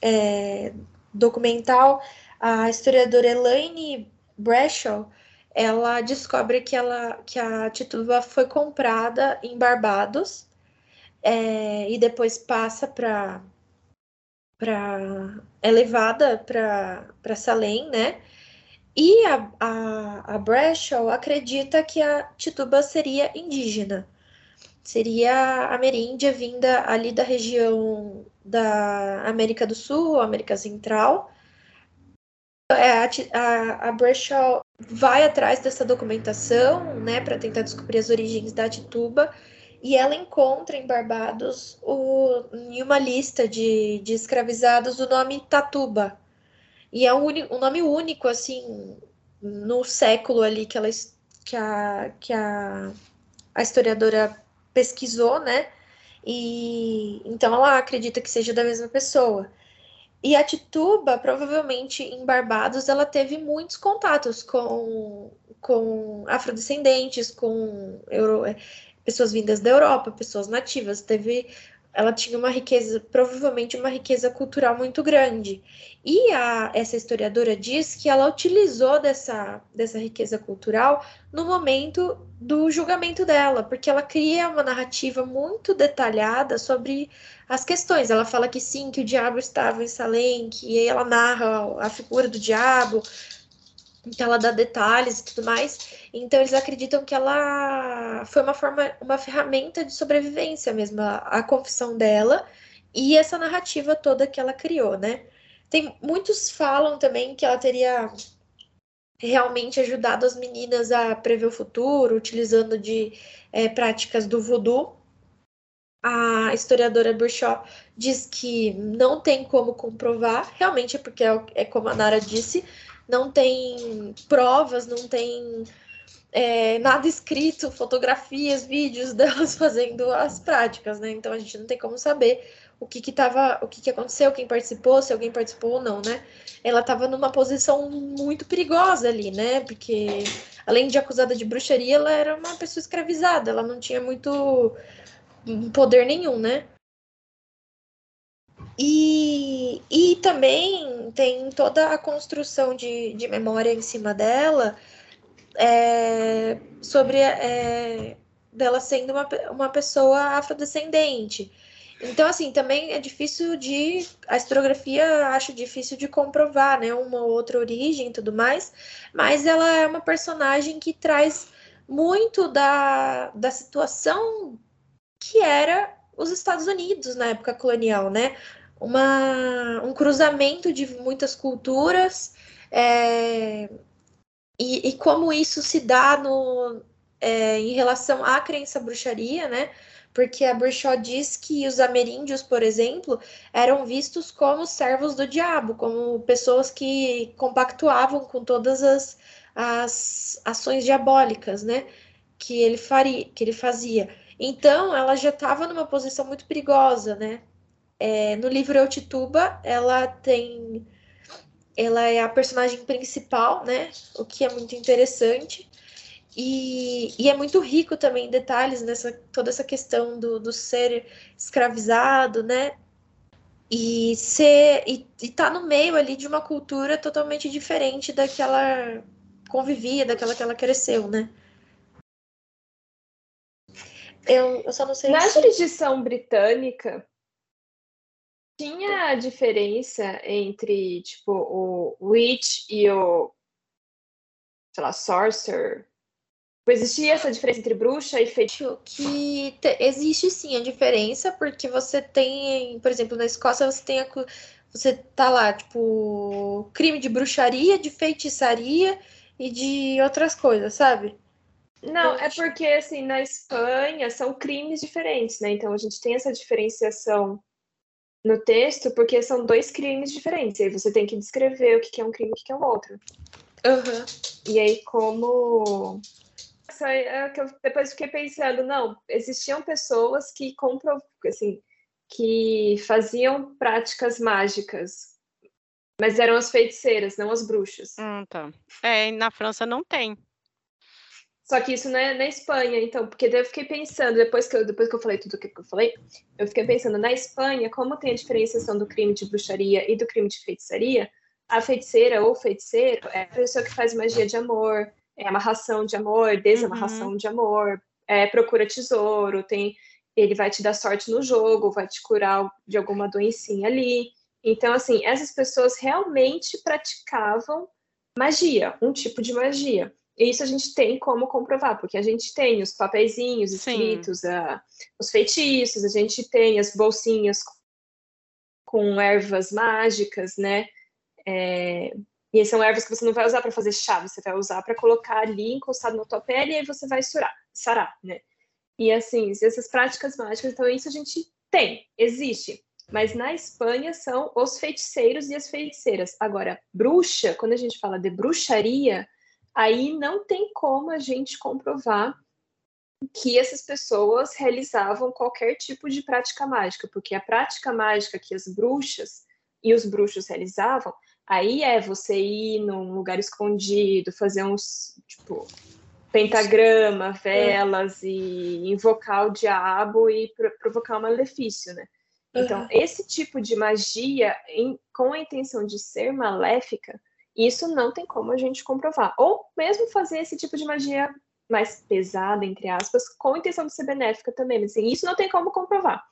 é, documental, a historiadora Elaine Bradshaw, ela descobre que, ela, que a Tituba foi comprada em Barbados é, e depois passa para para é levada para Salem, né? E a, a, a Bradshaw acredita que a Tituba seria indígena, seria ameríndia vinda ali da região da América do Sul, América Central. É, a, a, a Bradshaw vai atrás dessa documentação, né, para tentar descobrir as origens da Tituba e ela encontra em Barbados o, em uma lista de, de escravizados o nome Tatuba. E é um, nome único, assim, no século ali que, ela, que, a, que a, a historiadora pesquisou, né? E então ela acredita que seja da mesma pessoa. E a Tituba, provavelmente em Barbados, ela teve muitos contatos com, com afrodescendentes, com euro, pessoas vindas da Europa, pessoas nativas, teve ela tinha uma riqueza, provavelmente uma riqueza cultural muito grande. E a, essa historiadora diz que ela utilizou dessa, dessa riqueza cultural no momento do julgamento dela, porque ela cria uma narrativa muito detalhada sobre as questões. Ela fala que sim, que o diabo estava em Salem, que aí ela narra a figura do diabo, então ela dá detalhes e tudo mais. Então eles acreditam que ela foi uma forma, uma ferramenta de sobrevivência mesmo, a, a confissão dela e essa narrativa toda que ela criou, né? Tem muitos falam também que ela teria realmente ajudado as meninas a prever o futuro, utilizando de é, práticas do voodoo. A historiadora Burshaw diz que não tem como comprovar, realmente é porque é, é como a Nara disse, não tem provas, não tem é, nada escrito, fotografias, vídeos (laughs) delas fazendo as práticas, né? Então a gente não tem como saber o que que tava, o que que aconteceu, quem participou, se alguém participou ou não, né? Ela estava numa posição muito perigosa ali, né? Porque além de acusada de bruxaria, ela era uma pessoa escravizada, ela não tinha muito poder nenhum, né? E, e também tem toda a construção de, de memória em cima dela é, sobre é, dela sendo uma, uma pessoa afrodescendente. Então, assim, também é difícil de. A historiografia acho difícil de comprovar, né? Uma ou outra origem e tudo mais, mas ela é uma personagem que traz muito da, da situação que era os Estados Unidos na época colonial, né? Uma, um cruzamento de muitas culturas é, e, e, como isso se dá no, é, em relação à crença bruxaria, né? Porque a Bruxó diz que os ameríndios, por exemplo, eram vistos como servos do diabo, como pessoas que compactuavam com todas as, as ações diabólicas, né? Que ele faria, que ele fazia. Então, ela já estava numa posição muito perigosa, né? É, no livro Eu Tituba, ela tem. Ela é a personagem principal, né? O que é muito interessante. E, e é muito rico também em detalhes nessa toda essa questão do, do ser escravizado, né? E ser e, e tá no meio ali de uma cultura totalmente diferente da que ela convivia, daquela que ela cresceu, né? Eu, eu só não sei. Na se... jurisdição britânica, tinha diferença entre, tipo, o Witch e o, sei lá, Sorcerer? Existia essa diferença entre bruxa e feitiço? Que te, existe sim a diferença, porque você tem, por exemplo, na Escócia você tem a, você tá lá, tipo, crime de bruxaria, de feitiçaria e de outras coisas, sabe? Não, é porque assim, na Espanha são crimes diferentes, né? Então a gente tem essa diferenciação no texto, porque são dois crimes diferentes. E aí você tem que descrever o que é um crime e o que é um outro. Uhum. E aí, como. É que eu depois fiquei pensando, não, existiam pessoas que compram, assim, que faziam práticas mágicas Mas eram as feiticeiras, não as bruxas. Hum, tá. É, na França não tem. Só que isso não é na Espanha, então, porque daí eu fiquei pensando, depois que eu, depois que eu falei tudo o que eu falei, eu fiquei pensando, na Espanha, como tem a diferenciação do crime de bruxaria e do crime de feitiçaria, a feiticeira ou feiticeiro é a pessoa que faz magia de amor, é amarração de amor, desamarração uhum. de amor, é, procura tesouro, tem ele vai te dar sorte no jogo, vai te curar de alguma doencinha ali. Então, assim, essas pessoas realmente praticavam magia, um tipo de magia. Isso a gente tem como comprovar, porque a gente tem os papeizinhos escritos, a, os feitiços, a gente tem as bolsinhas com ervas mágicas, né? É, e são ervas que você não vai usar para fazer chá, você vai usar para colocar ali encostado na tua pele e aí você vai surar, sarar, né? E assim, essas práticas mágicas, então isso a gente tem, existe. Mas na Espanha são os feiticeiros e as feiticeiras. Agora, bruxa, quando a gente fala de bruxaria, aí não tem como a gente comprovar que essas pessoas realizavam qualquer tipo de prática mágica, porque a prática mágica que as bruxas e os bruxos realizavam, aí é você ir num lugar escondido, fazer uns, tipo, pentagrama, velas e invocar o diabo e provocar um malefício, né? Então, esse tipo de magia, em, com a intenção de ser maléfica, isso não tem como a gente comprovar. Ou mesmo fazer esse tipo de magia mais pesada, entre aspas, com a intenção de ser benéfica também. Mas assim, isso não tem como comprovar.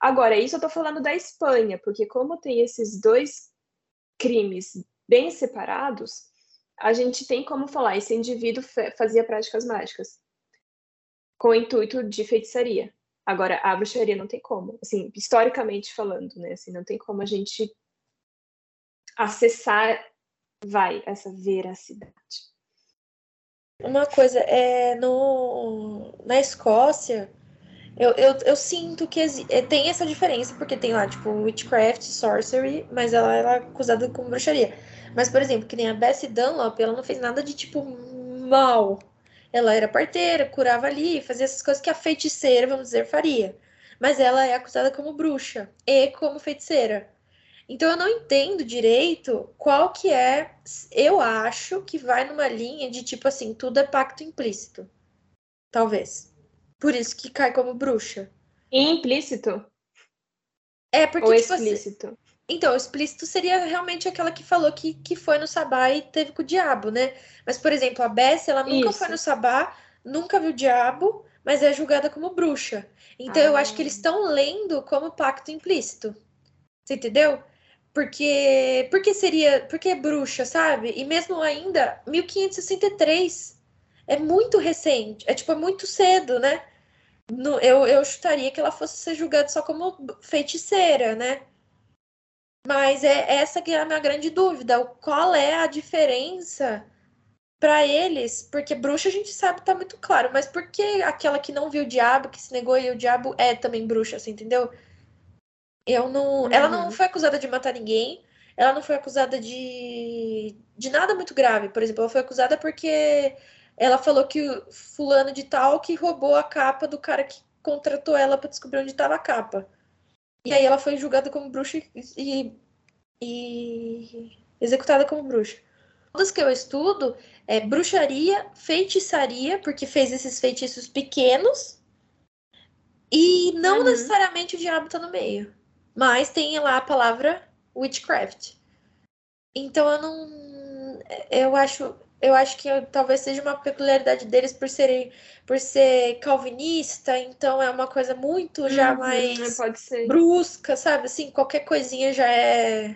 Agora, isso eu tô falando da Espanha, porque como tem esses dois crimes bem separados, a gente tem como falar, esse indivíduo fazia práticas mágicas com o intuito de feitiçaria. Agora, a bruxaria não tem como, assim, historicamente falando, né? Assim, não tem como a gente acessar, vai, essa veracidade. Uma coisa, é no, na Escócia, eu, eu, eu sinto que é, tem essa diferença, porque tem lá, tipo, witchcraft, sorcery, mas ela, ela é acusada como bruxaria. Mas, por exemplo, que nem a Bessie Dunlop, ela não fez nada de, tipo, mal ela era parteira, curava ali, fazia essas coisas que a feiticeira, vamos dizer, faria. Mas ela é acusada como bruxa e como feiticeira. Então eu não entendo direito qual que é. Eu acho que vai numa linha de tipo assim, tudo é pacto implícito. Talvez. Por isso que cai como bruxa. Implícito? É porque. Ou tipo, assim, explícito? Assim, então, explícito seria realmente aquela que falou que, que foi no Sabá e teve com o diabo, né? Mas, por exemplo, a Bessie, ela nunca Isso. foi no Sabá, nunca viu o diabo, mas é julgada como bruxa. Então, ah. eu acho que eles ah. estão lendo como pacto implícito. Você entendeu? Porque, porque seria, porque é bruxa, sabe? E mesmo ainda, 1563 é muito recente, é tipo, é muito cedo, né? No, eu, eu chutaria que ela fosse ser julgada só como feiticeira, né? Mas é essa que é a minha grande dúvida. Qual é a diferença para eles? Porque bruxa a gente sabe tá muito claro, mas por que aquela que não viu o diabo, que se negou e o diabo é também bruxa, assim, entendeu? Eu não, uhum. ela não uhum. foi acusada de matar ninguém. Ela não foi acusada de de nada muito grave. Por exemplo, ela foi acusada porque ela falou que o fulano de tal que roubou a capa do cara que contratou ela para descobrir onde estava a capa. E aí ela foi julgada como bruxa e, e executada como bruxa. Todas que eu estudo é bruxaria, feitiçaria, porque fez esses feitiços pequenos, e não uhum. necessariamente o diabo tá no meio. Mas tem lá a palavra witchcraft. Então eu não. Eu acho eu acho que talvez seja uma peculiaridade deles por serem por ser calvinista, então é uma coisa muito já uhum, mais brusca, sabe? Assim, qualquer coisinha já é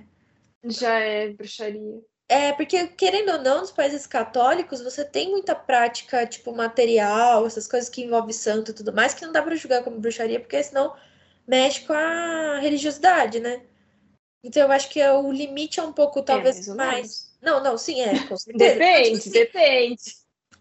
já é bruxaria. É, porque querendo ou não, nos países católicos, você tem muita prática, tipo, material, essas coisas que envolvem santo e tudo mais, que não dá para julgar como bruxaria, porque senão mexe com a religiosidade, né? Então eu acho que o limite é um pouco, é, talvez, é, mais. não, não, sim, é, com (laughs) certeza. depende, tipo, depende.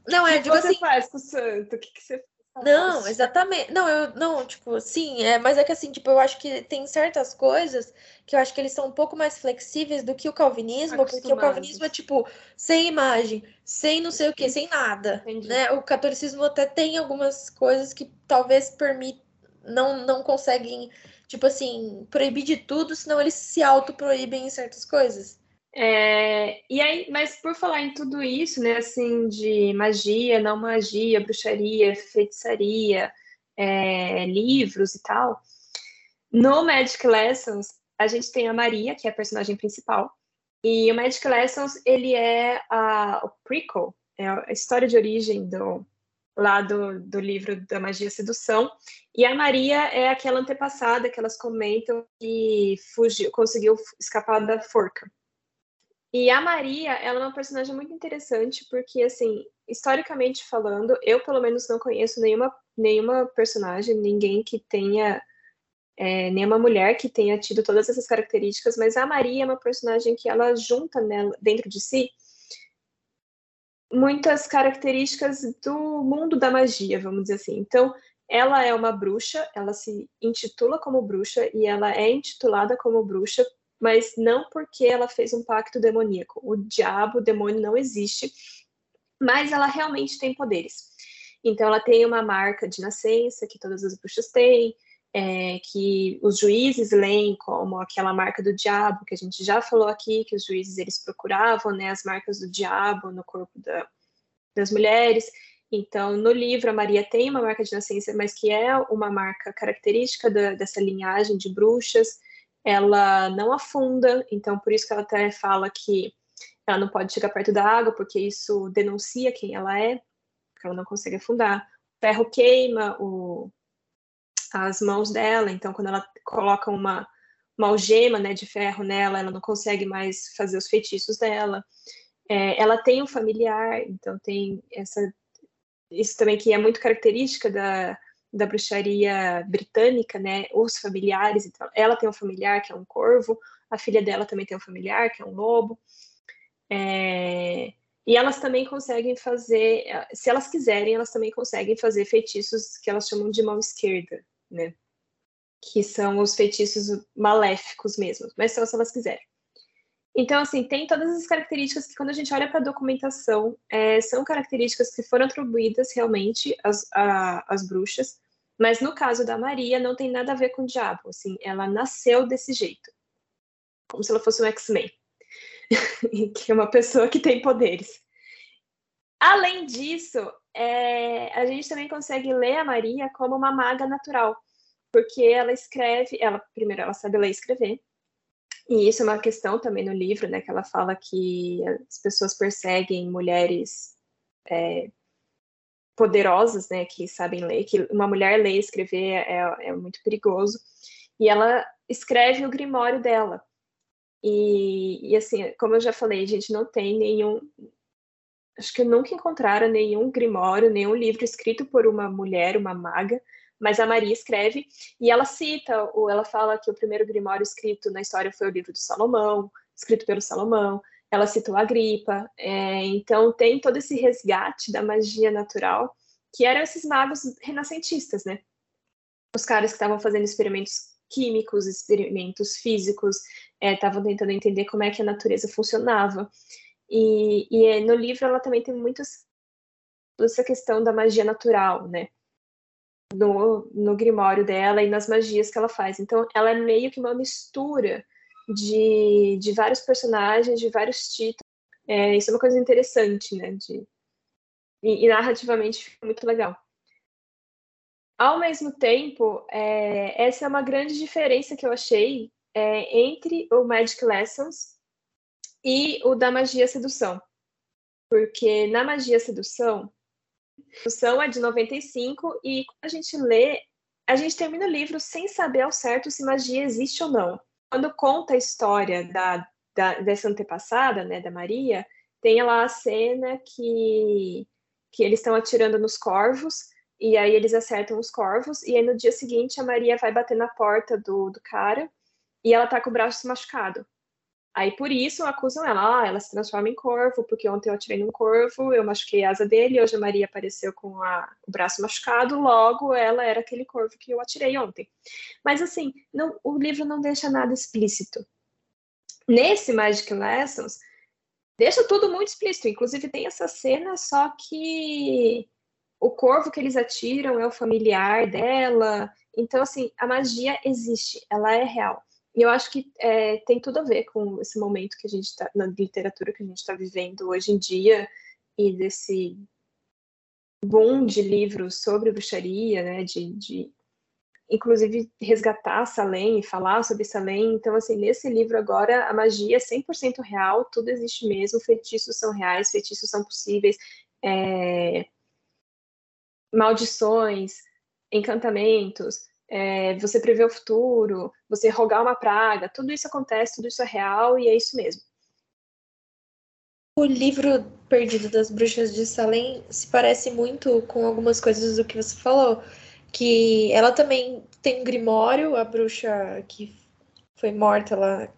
Não, é, o que tipo você assim. faz com o santo? O que, que você faz? Não, exatamente. Não, eu não, tipo, sim, é, mas é que assim, tipo, eu acho que tem certas coisas que eu acho que eles são um pouco mais flexíveis do que o calvinismo, porque o calvinismo é tipo sem imagem, sem não sei o que, sem nada, Entendi. né? O catolicismo até tem algumas coisas que talvez permitam não não conseguem, tipo assim, proibir de tudo, senão eles se auto proíbem em certas coisas. É, e aí, mas por falar em tudo isso, né, assim, de magia, não magia, bruxaria, feitiçaria, é, livros e tal, no Magic Lessons a gente tem a Maria, que é a personagem principal, e o Magic Lessons ele é a, o prequel, é a história de origem do lá do, do livro da Magia e Sedução, e a Maria é aquela antepassada que elas comentam que fugiu, conseguiu escapar da forca. E a Maria, ela é uma personagem muito interessante, porque, assim, historicamente falando, eu pelo menos não conheço nenhuma, nenhuma personagem, ninguém que tenha, é, nenhuma mulher que tenha tido todas essas características, mas a Maria é uma personagem que ela junta nela, dentro de si muitas características do mundo da magia, vamos dizer assim. Então, ela é uma bruxa, ela se intitula como bruxa e ela é intitulada como bruxa mas não porque ela fez um pacto demoníaco. O diabo, o demônio não existe, mas ela realmente tem poderes. Então, ela tem uma marca de nascença que todas as bruxas têm, é, que os juízes leem como aquela marca do diabo, que a gente já falou aqui, que os juízes eles procuravam, né, as marcas do diabo no corpo da, das mulheres. Então, no livro, a Maria tem uma marca de nascença, mas que é uma marca característica da, dessa linhagem de bruxas ela não afunda, então por isso que ela até fala que ela não pode chegar perto da água, porque isso denuncia quem ela é, porque ela não consegue afundar. O ferro queima o, as mãos dela, então quando ela coloca uma, uma algema né, de ferro nela, ela não consegue mais fazer os feitiços dela. É, ela tem um familiar, então tem essa isso também que é muito característica da, da bruxaria britânica, né? Os familiares, então, ela tem um familiar que é um corvo, a filha dela também tem um familiar que é um lobo. É, e elas também conseguem fazer, se elas quiserem, elas também conseguem fazer feitiços que elas chamam de mão esquerda, né? Que são os feitiços maléficos mesmo, mas só se elas quiserem. Então, assim, tem todas as características que, quando a gente olha para a documentação, é, são características que foram atribuídas realmente às, às bruxas, mas no caso da Maria, não tem nada a ver com o diabo, assim, ela nasceu desse jeito, como se ela fosse um X-Men, (laughs) que é uma pessoa que tem poderes. Além disso, é, a gente também consegue ler a Maria como uma maga natural, porque ela escreve, ela primeiro ela sabe ler e escrever, e isso é uma questão também no livro, né, que ela fala que as pessoas perseguem mulheres é, poderosas, né, que sabem ler, que uma mulher ler e escrever é, é muito perigoso. E ela escreve o grimório dela. E, e, assim, como eu já falei, a gente não tem nenhum. Acho que nunca encontraram nenhum grimório, nenhum livro escrito por uma mulher, uma maga, mas a Maria escreve e ela cita, ou ela fala que o primeiro grimório escrito na história foi o livro do Salomão, escrito pelo Salomão. Ela citou a gripa, é, então tem todo esse resgate da magia natural, que eram esses magos renascentistas, né? Os caras que estavam fazendo experimentos químicos, experimentos físicos, estavam é, tentando entender como é que a natureza funcionava. E, e é, no livro ela também tem muito essa questão da magia natural, né? no, no grimório dela e nas magias que ela faz. Então, ela é meio que uma mistura de, de vários personagens, de vários títulos. É, isso é uma coisa interessante, né? De, e, e narrativamente fica muito legal. Ao mesmo tempo, é, essa é uma grande diferença que eu achei é, entre o Magic Lessons e o da Magia Sedução. Porque na Magia Sedução, Sedução é de 95 e quando a gente lê, a gente termina o livro sem saber ao certo se magia existe ou não. Quando conta a história da, da dessa antepassada, né, da Maria, tem lá a cena que, que eles estão atirando nos corvos e aí eles acertam os corvos e aí no dia seguinte a Maria vai bater na porta do, do cara e ela tá com o braço machucado. Aí por isso acusam ela, ah, ela se transforma em corvo, porque ontem eu atirei num corvo, eu machuquei a asa dele, hoje a Maria apareceu com a, o braço machucado, logo ela era aquele corvo que eu atirei ontem. Mas assim, não, o livro não deixa nada explícito. Nesse Magic Lessons, deixa tudo muito explícito, inclusive tem essa cena, só que o corvo que eles atiram é o familiar dela, então assim, a magia existe, ela é real. E eu acho que é, tem tudo a ver com esse momento que a gente está, na literatura que a gente está vivendo hoje em dia, e desse boom de livros sobre bruxaria, né, de, de inclusive resgatar Salem e falar sobre Salem. Então, assim, nesse livro agora, a magia é 100% real, tudo existe mesmo, feitiços são reais, feitiços são possíveis, é... maldições, encantamentos, é... você prever o futuro, você rogar uma praga, tudo isso acontece, tudo isso é real e é isso mesmo. O livro Perdido das Bruxas de Salem se parece muito com algumas coisas do que você falou que ela também tem um grimório, a bruxa que foi morta lá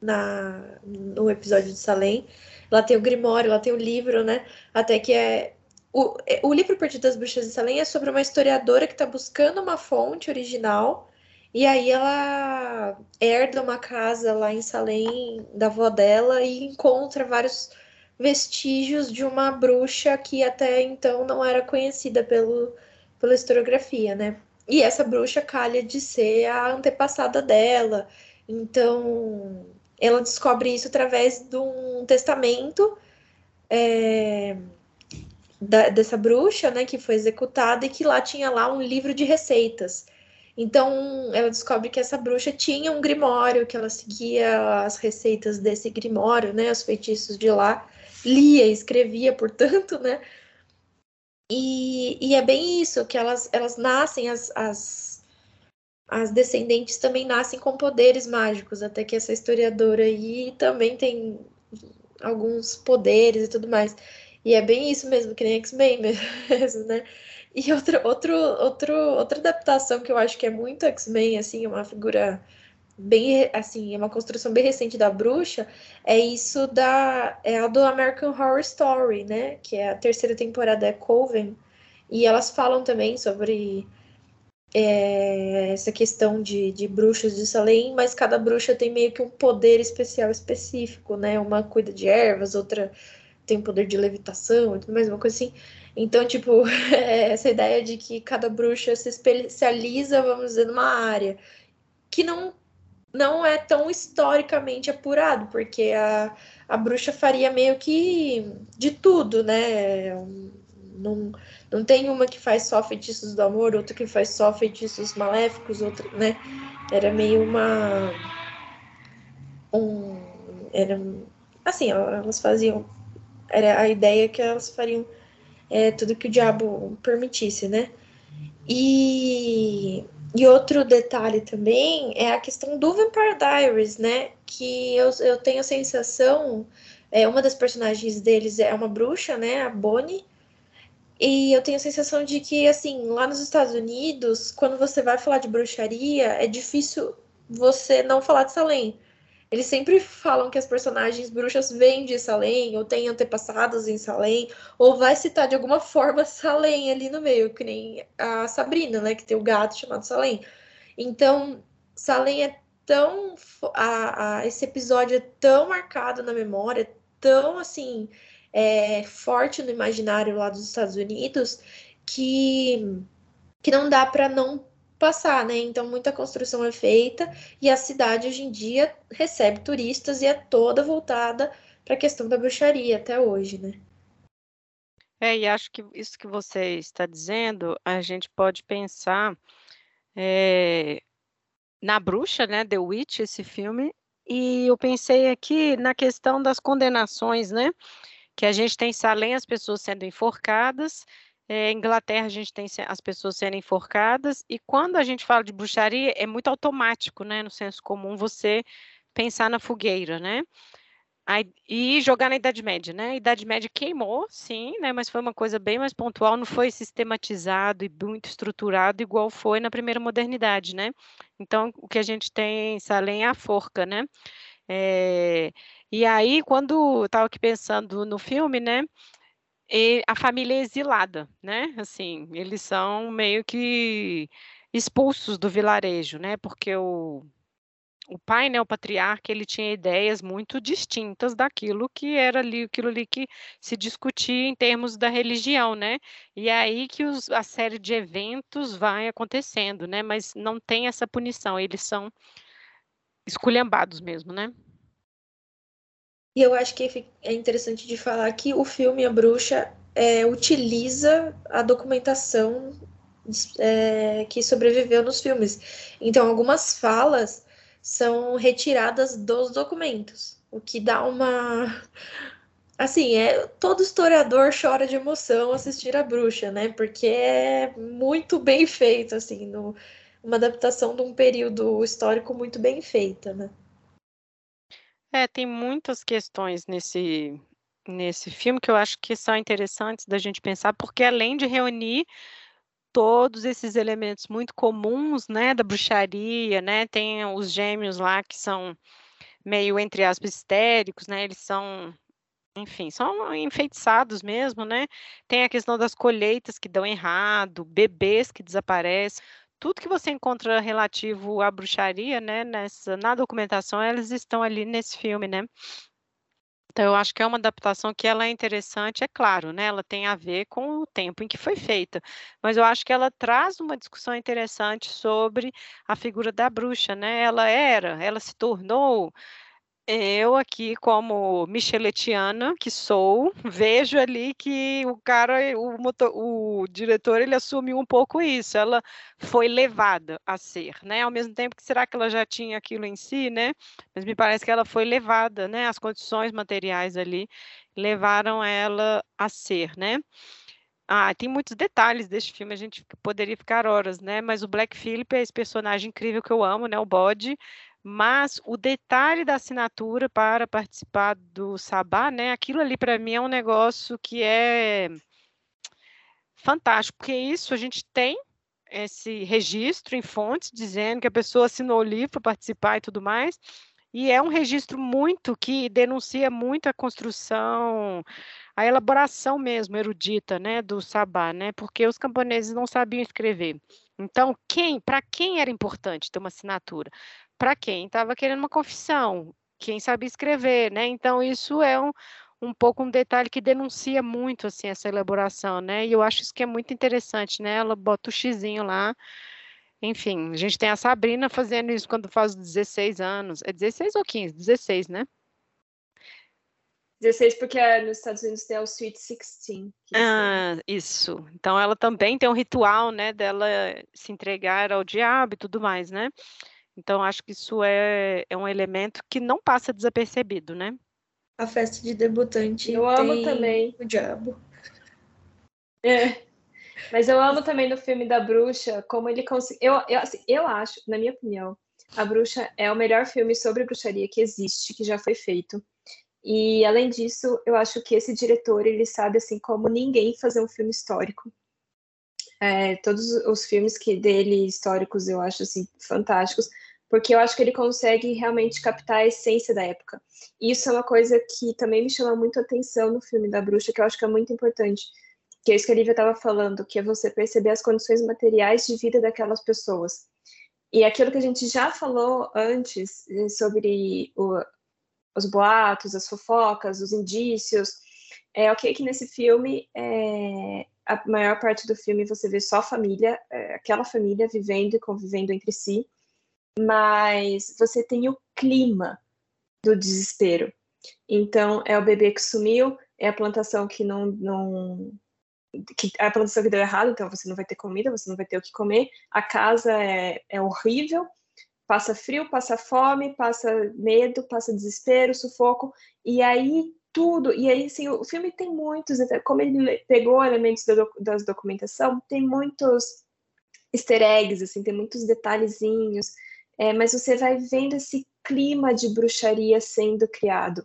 na, no episódio de Salem. Ela tem o grimório, ela tem o livro, né? Até que é. O, é, o livro Perdido das Bruxas de Salem é sobre uma historiadora que está buscando uma fonte original. E aí ela herda uma casa lá em Salem da avó dela e encontra vários vestígios de uma bruxa que até então não era conhecida pelo, pela historiografia, né? E essa bruxa calha de ser a antepassada dela. Então, ela descobre isso através de um testamento é, da, dessa bruxa, né, que foi executada e que lá tinha lá um livro de receitas. Então, ela descobre que essa bruxa tinha um grimório, que ela seguia as receitas desse grimório, né, os feitiços de lá, lia, escrevia, portanto, né, e, e é bem isso, que elas, elas nascem, as, as, as descendentes também nascem com poderes mágicos, até que essa historiadora aí também tem alguns poderes e tudo mais. E é bem isso mesmo, que nem X-Men mesmo, (laughs) né? E outra, outro, outro, outra adaptação que eu acho que é muito X-Men, assim, uma figura bem assim, é uma construção bem recente da bruxa, é isso da é a do American Horror Story, né? Que é a terceira temporada é Coven. E elas falam também sobre é, essa questão de, de bruxas de Salem, mas cada bruxa tem meio que um poder especial específico, né? Uma cuida de ervas, outra tem poder de levitação e tudo mais, uma coisa assim. Então, tipo, (laughs) é essa ideia de que cada bruxa se especializa, vamos dizer, numa área que não não é tão historicamente apurado, porque a, a bruxa faria meio que de tudo, né? Não, não tem uma que faz só feitiços do amor, outra que faz só feitiços maléficos, outra, né? Era meio uma. Um, era, assim, elas faziam. Era a ideia que elas fariam é, tudo que o diabo permitisse, né? E e outro detalhe também é a questão do Vampire Diaries, né? Que eu, eu tenho a sensação, é, uma das personagens deles é uma bruxa, né? A Bonnie. E eu tenho a sensação de que, assim, lá nos Estados Unidos, quando você vai falar de bruxaria, é difícil você não falar de Salem. Eles sempre falam que as personagens bruxas vêm de Salem, ou têm antepassados em Salem, ou vai citar de alguma forma (laughs) Salem ali no meio, que nem a Sabrina, né? Que tem o gato chamado Salem. Então, Salem é tão. A, a, esse episódio é tão marcado na memória, tão assim. É, forte no imaginário lá dos Estados Unidos, que, que não dá para não passar, né? Então muita construção é feita e a cidade hoje em dia recebe turistas e é toda voltada para a questão da bruxaria até hoje, né? É, e acho que isso que você está dizendo, a gente pode pensar é, na bruxa, né? The Witch, esse filme, e eu pensei aqui na questão das condenações, né? Que a gente tem Salem, as pessoas sendo enforcadas, é, Inglaterra, a gente tem as pessoas sendo enforcadas, e quando a gente fala de bruxaria, é muito automático, né, no senso comum, você pensar na fogueira, né? E jogar na Idade Média, né? A Idade Média queimou, sim, né? Mas foi uma coisa bem mais pontual, não foi sistematizado e muito estruturado igual foi na primeira modernidade, né? Então, o que a gente tem em Salem é a forca, né? É, e aí, quando eu estava aqui pensando no filme, né? E a família é exilada, né? Assim, eles são meio que expulsos do vilarejo, né? Porque o, o pai, né, o patriarca, ele tinha ideias muito distintas daquilo que era ali, aquilo ali que se discutia em termos da religião, né? E é aí que os, a série de eventos vai acontecendo, né? Mas não tem essa punição, eles são esculhambados mesmo, né? E eu acho que é interessante de falar que o filme A Bruxa é, utiliza a documentação é, que sobreviveu nos filmes. Então, algumas falas são retiradas dos documentos, o que dá uma. (laughs) Assim, é, todo historiador chora de emoção assistir a bruxa, né? Porque é muito bem feito, assim, no, uma adaptação de um período histórico muito bem feita, né? É, tem muitas questões nesse, nesse filme que eu acho que são interessantes da gente pensar, porque além de reunir todos esses elementos muito comuns, né, da bruxaria, né, tem os gêmeos lá que são meio, entre aspas, histéricos, né, eles são, enfim, são enfeitiçados mesmo, né, tem a questão das colheitas que dão errado, bebês que desaparecem, tudo que você encontra relativo à bruxaria, né, nessa, na documentação, elas estão ali nesse filme, né, então, eu acho que é uma adaptação que ela é interessante, é claro, né? Ela tem a ver com o tempo em que foi feita, mas eu acho que ela traz uma discussão interessante sobre a figura da bruxa, né? Ela era, ela se tornou eu aqui, como micheletiana que sou, vejo ali que o cara, o, motor, o diretor, ele assumiu um pouco isso. Ela foi levada a ser, né? Ao mesmo tempo que será que ela já tinha aquilo em si, né? Mas me parece que ela foi levada, né? As condições materiais ali levaram ela a ser, né? Ah, tem muitos detalhes deste filme, a gente poderia ficar horas, né? Mas o Black Phillip é esse personagem incrível que eu amo, né? O bode mas o detalhe da assinatura para participar do Sabá, né? Aquilo ali para mim é um negócio que é fantástico, porque isso a gente tem esse registro em fontes dizendo que a pessoa assinou o livro para participar e tudo mais. E é um registro muito que denuncia muito a construção, a elaboração mesmo erudita, né, do sabá, né? Porque os camponeses não sabiam escrever. Então, quem, para quem era importante ter uma assinatura? Para quem estava querendo uma confissão, quem sabia escrever, né? Então isso é um, um pouco um detalhe que denuncia muito assim essa elaboração, né? E eu acho isso que é muito interessante, né? Ela bota o xizinho lá. Enfim, a gente tem a Sabrina fazendo isso quando faz 16 anos. É 16 ou 15? 16, né? 16 porque nos Estados Unidos tem o Sweet 16. Ah, isso. Então ela também tem um ritual, né, dela se entregar ao diabo e tudo mais, né? Então, acho que isso é, é um elemento que não passa desapercebido, né? A festa de debutante. Eu amo também. O diabo. (laughs) É. Mas eu amo também no filme da bruxa, como ele conseguiu. Eu, eu, assim, eu acho, na minha opinião, A Bruxa é o melhor filme sobre bruxaria que existe, que já foi feito. E além disso, eu acho que esse diretor ele sabe assim como ninguém fazer um filme histórico. É, todos os filmes que dele históricos eu acho assim fantásticos, porque eu acho que ele consegue realmente captar a essência da época. E isso é uma coisa que também me chama muito a atenção no filme da Bruxa, que eu acho que é muito importante, que é isso que a Lívia estava falando, que é você perceber as condições materiais de vida daquelas pessoas. E aquilo que a gente já falou antes eh, sobre o, os boatos, as fofocas, os indícios, é ok que nesse filme é, a maior parte do filme você vê só família, é, aquela família vivendo e convivendo entre si, mas você tem o clima do desespero. Então, é o bebê que sumiu, é a plantação que não. não que, a plantação que deu errado, então você não vai ter comida, você não vai ter o que comer, a casa é, é horrível, passa frio, passa fome, passa medo, passa desespero, sufoco, e aí tudo. E aí, assim, o filme tem muitos, como ele pegou elementos da, das documentação, tem muitos easter eggs, assim, tem muitos detalhezinhos, é, mas você vai vendo esse clima de bruxaria sendo criado.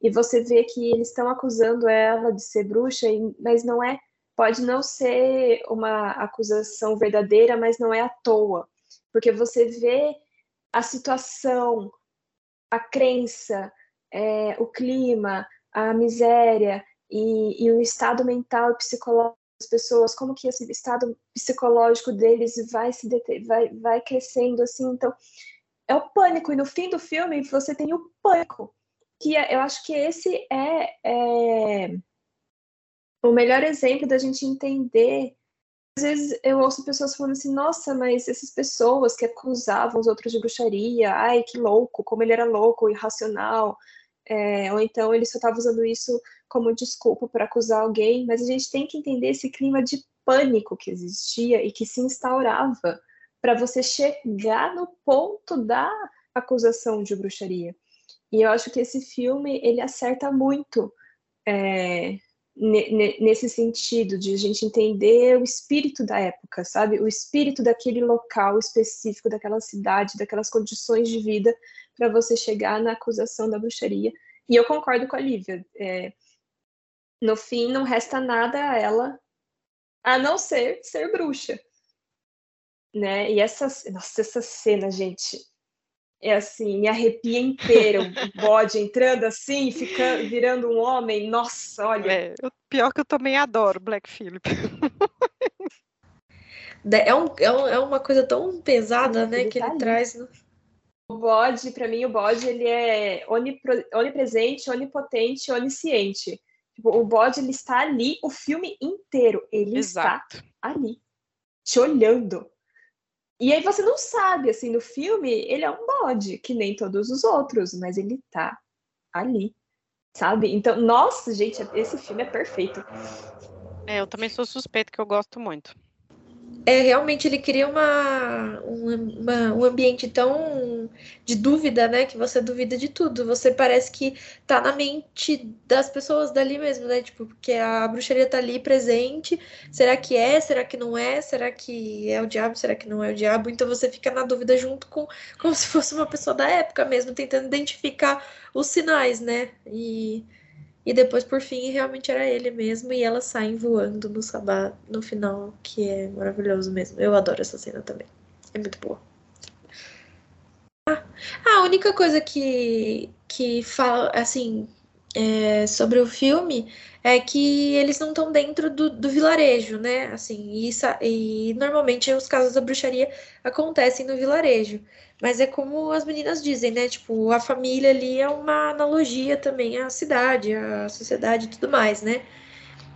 E você vê que eles estão acusando ela de ser bruxa, mas não é, pode não ser uma acusação verdadeira, mas não é à toa, porque você vê a situação, a crença, é, o clima, a miséria e, e o estado mental e psicológico das pessoas, como que esse estado psicológico deles vai se deter, vai, vai crescendo assim, então é o pânico. E no fim do filme você tem o pânico que é, eu acho que esse é, é, o melhor exemplo da gente entender. Vezes eu ouço pessoas falando assim, nossa, mas essas pessoas que acusavam os outros de bruxaria, ai, que louco, como ele era louco, irracional, é, ou então ele só estava usando isso como desculpa para acusar alguém, mas a gente tem que entender esse clima de pânico que existia e que se instaurava para você chegar no ponto da acusação de bruxaria. E eu acho que esse filme ele acerta muito é, nesse sentido de a gente entender o espírito da época, sabe? O espírito daquele local específico, daquela cidade, daquelas condições de vida para você chegar na acusação da bruxaria. E eu concordo com a Lívia. É, no fim, não resta nada a ela a não ser ser bruxa. Né? E essa, nossa, essa cena, gente, é assim, me arrepia inteira, o (laughs) bode entrando assim, ficando, virando um homem, nossa, olha. É, pior que eu também adoro Black Phillip. (laughs) É, um, é, um, é uma coisa tão pesada, né, ele que tá ele ali. traz. O bode, para mim, o bode, ele é onipresente, onipotente, onisciente. Tipo, o bode, ele está ali o filme inteiro. Ele Exato. está ali, te olhando. E aí você não sabe, assim, no filme, ele é um bode, que nem todos os outros, mas ele tá ali, sabe? Então, nossa, gente, esse filme é perfeito. É, eu também sou suspeito que eu gosto muito é realmente ele cria uma, uma, um ambiente tão de dúvida, né? Que você duvida de tudo. Você parece que tá na mente das pessoas dali mesmo, né? Tipo, porque a bruxaria tá ali presente. Será que é? Será que não é? Será que é o diabo? Será que não é o diabo? Então você fica na dúvida junto com como se fosse uma pessoa da época mesmo, tentando identificar os sinais, né? E e depois, por fim, realmente era ele mesmo. E elas saem voando no sabá no final, que é maravilhoso mesmo. Eu adoro essa cena também. É muito boa. Ah, a única coisa que, que fala, assim, é, sobre o filme é que eles não estão dentro do, do, vilarejo, né? Assim, e, e normalmente os casos da bruxaria acontecem no vilarejo. Mas é como as meninas dizem, né? Tipo, a família ali é uma analogia também à cidade, à sociedade e tudo mais, né?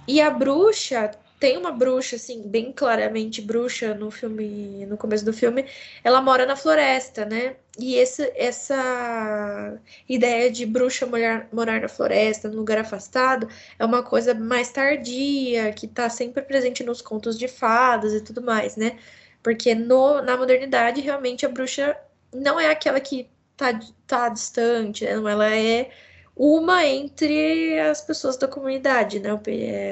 E a bruxa, tem uma bruxa, assim, bem claramente bruxa no filme, no começo do filme, ela mora na floresta, né? E esse, essa ideia de bruxa morar, morar na floresta, num lugar afastado, é uma coisa mais tardia, que tá sempre presente nos contos de fadas e tudo mais, né? Porque no, na modernidade, realmente, a bruxa não é aquela que tá, tá distante, né? ela é uma entre as pessoas da comunidade, né?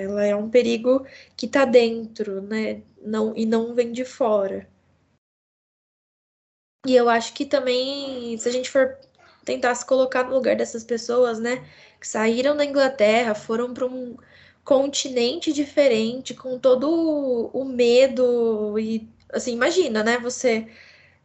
Ela é um perigo que tá dentro, né? Não, e não vem de fora. E eu acho que também, se a gente for tentar se colocar no lugar dessas pessoas, né? Que saíram da Inglaterra, foram para um continente diferente, com todo o medo e assim, imagina, né? Você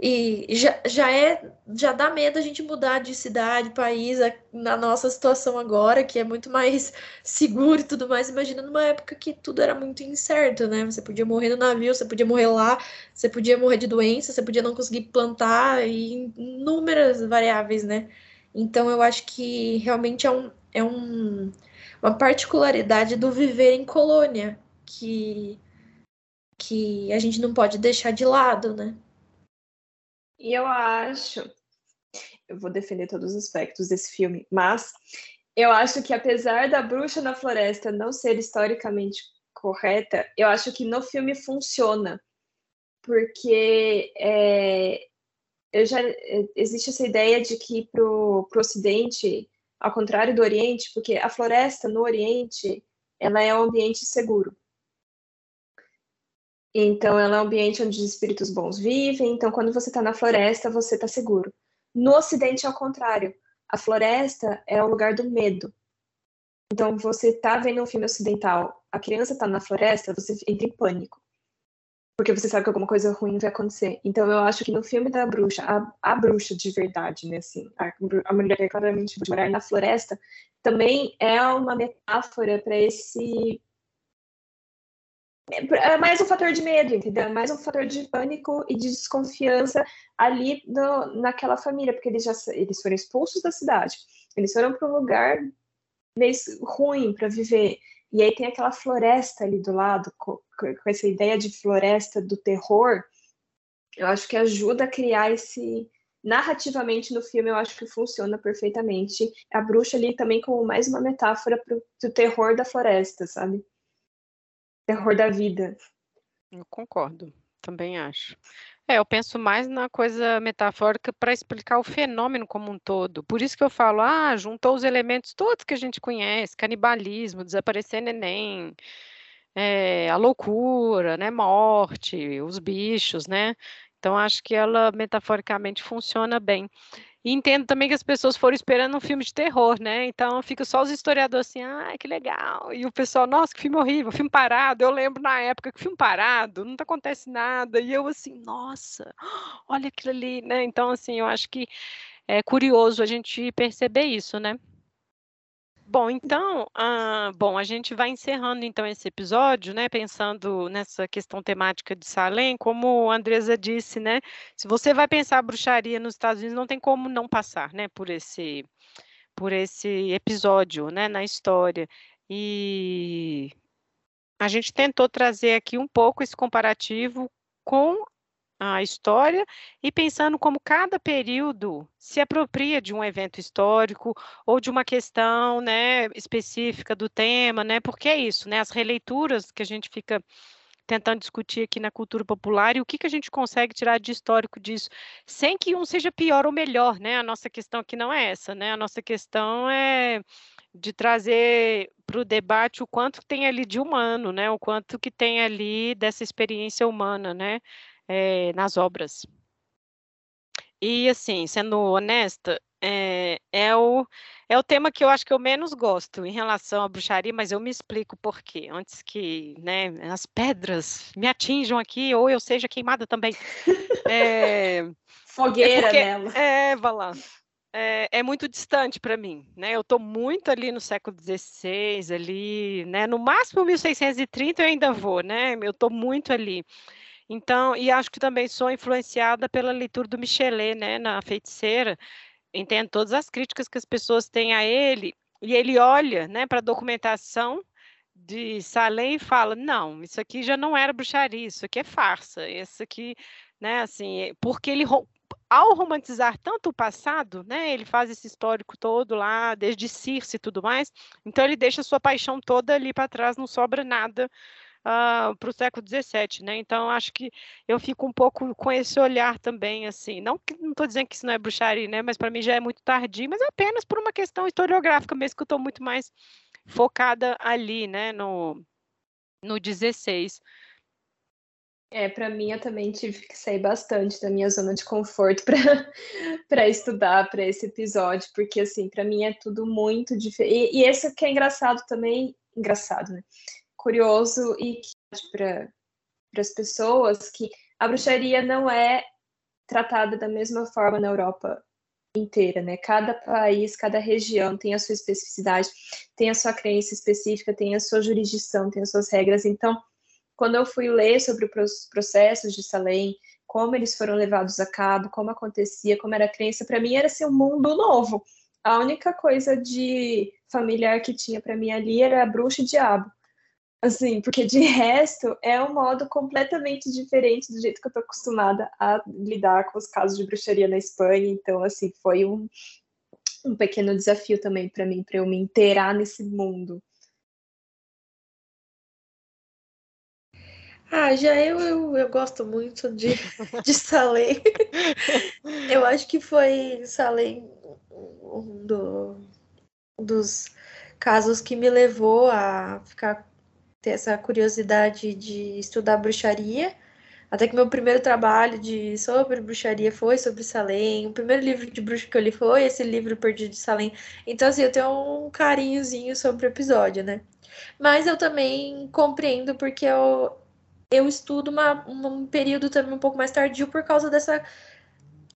e já, já é já dá medo a gente mudar de cidade, país, na nossa situação agora, que é muito mais seguro e tudo mais. Imagina numa época que tudo era muito incerto, né? Você podia morrer no navio, você podia morrer lá, você podia morrer de doença, você podia não conseguir plantar e inúmeras variáveis, né? Então eu acho que realmente é, um, é um, uma particularidade do viver em colônia que, que a gente não pode deixar de lado, né? E eu acho, eu vou defender todos os aspectos desse filme, mas eu acho que apesar da bruxa na floresta não ser historicamente correta, eu acho que no filme funciona, porque é, eu já existe essa ideia de que para o Ocidente, ao contrário do Oriente, porque a floresta no Oriente ela é um ambiente seguro. Então, ela é um ambiente onde os espíritos bons vivem. Então, quando você está na floresta, você está seguro. No Ocidente, ao contrário. A floresta é o lugar do medo. Então, você está vendo um filme ocidental, a criança está na floresta, você entra em pânico. Porque você sabe que alguma coisa ruim vai acontecer. Então, eu acho que no filme da bruxa, a, a bruxa de verdade, né, assim, a, a mulher é claramente de morar na floresta, também é uma metáfora para esse é mais um fator de medo, entendeu? É mais um fator de pânico e de desconfiança ali no, naquela família, porque eles já eles foram expulsos da cidade, eles foram para um lugar meio ruim para viver. e aí tem aquela floresta ali do lado, com, com essa ideia de floresta do terror, eu acho que ajuda a criar esse. Narrativamente no filme, eu acho que funciona perfeitamente. A bruxa ali também como mais uma metáfora pro, do terror da floresta, sabe? Terror da vida. Eu concordo, também acho. É, eu penso mais na coisa metafórica para explicar o fenômeno como um todo. Por isso que eu falo, ah, juntou os elementos todos que a gente conhece, canibalismo, desaparecer neném, é, a loucura, né, morte, os bichos, né? Então acho que ela metaforicamente funciona bem. E entendo também que as pessoas foram esperando um filme de terror, né? Então fica só os historiadores assim, ah, que legal. E o pessoal, nossa, que filme horrível, filme parado. Eu lembro na época que filme parado, não acontece nada. E eu assim, nossa, olha aquilo ali, né? Então, assim, eu acho que é curioso a gente perceber isso, né? Bom, então, ah, bom, a gente vai encerrando então esse episódio, né? Pensando nessa questão temática de Salem, como a Andresa disse, né? Se você vai pensar bruxaria nos Estados Unidos, não tem como não passar, né? Por esse, por esse episódio, né? Na história. E a gente tentou trazer aqui um pouco esse comparativo com a história e pensando como cada período se apropria de um evento histórico ou de uma questão, né, específica do tema, né? Porque é isso, né? As releituras que a gente fica tentando discutir aqui na cultura popular e o que, que a gente consegue tirar de histórico disso, sem que um seja pior ou melhor, né? A nossa questão aqui não é essa, né? A nossa questão é de trazer para o debate o quanto tem ali de humano, né? O quanto que tem ali dessa experiência humana, né? É, nas obras. E, assim, sendo honesta, é, é, o, é o tema que eu acho que eu menos gosto em relação à bruxaria, mas eu me explico por quê. Antes que né, as pedras me atinjam aqui, ou eu seja queimada também. (laughs) É, Fogueira é porque, nela. É, Valã. É, é, muito distante para mim, né? Eu estou muito ali no século XVI, ali, né? No máximo 1630 eu ainda vou, né? Eu estou muito ali. Então, e acho que também sou influenciada pela leitura do Michelet, né, na Feiticeira. Entendo todas as críticas que as pessoas têm a ele, e ele olha, né, para a documentação de Salem e fala: não, isso aqui já não era bruxaria, isso aqui é farsa, isso aqui, né, assim, porque ele ao romantizar tanto o passado, né, ele faz esse histórico todo lá, desde Circe e tudo mais, então ele deixa a sua paixão toda ali para trás, não sobra nada uh, para o século XVII, né? Então acho que eu fico um pouco com esse olhar também, assim. Não não estou dizendo que isso não é bruxaria, né? Mas para mim já é muito tardio, mas apenas por uma questão historiográfica mesmo que eu estou muito mais focada ali, né? No no 16. É, para mim eu também tive que sair bastante da minha zona de conforto (laughs) para estudar para esse episódio, porque assim, para mim é tudo muito diferente. E, e esse que é engraçado também, engraçado, né? Curioso e para as pessoas que a bruxaria não é tratada da mesma forma na Europa inteira, né? Cada país, cada região tem a sua especificidade, tem a sua crença específica, tem a sua jurisdição, tem as suas regras. Então, quando eu fui ler sobre os processos de Salem, como eles foram levados a cabo, como acontecia, como era a crença, para mim era assim, um mundo novo. A única coisa de familiar que tinha para mim ali era a bruxa e diabo. Assim, porque de (laughs) resto é um modo completamente diferente do jeito que eu estou acostumada a lidar com os casos de bruxaria na Espanha. Então, assim, foi um, um pequeno desafio também para mim, para eu me inteirar nesse mundo. Ah, já eu, eu, eu gosto muito de, (laughs) de Salem. (laughs) eu acho que foi Salem um do, dos casos que me levou a ficar ter essa curiosidade de estudar bruxaria. Até que meu primeiro trabalho de sobre bruxaria foi sobre Salem. O primeiro livro de bruxa que eu li foi esse livro Perdido de Salem. Então, assim, eu tenho um carinhozinho sobre o episódio, né? Mas eu também compreendo porque eu, eu estudo uma, um período também um pouco mais tardio por causa dessa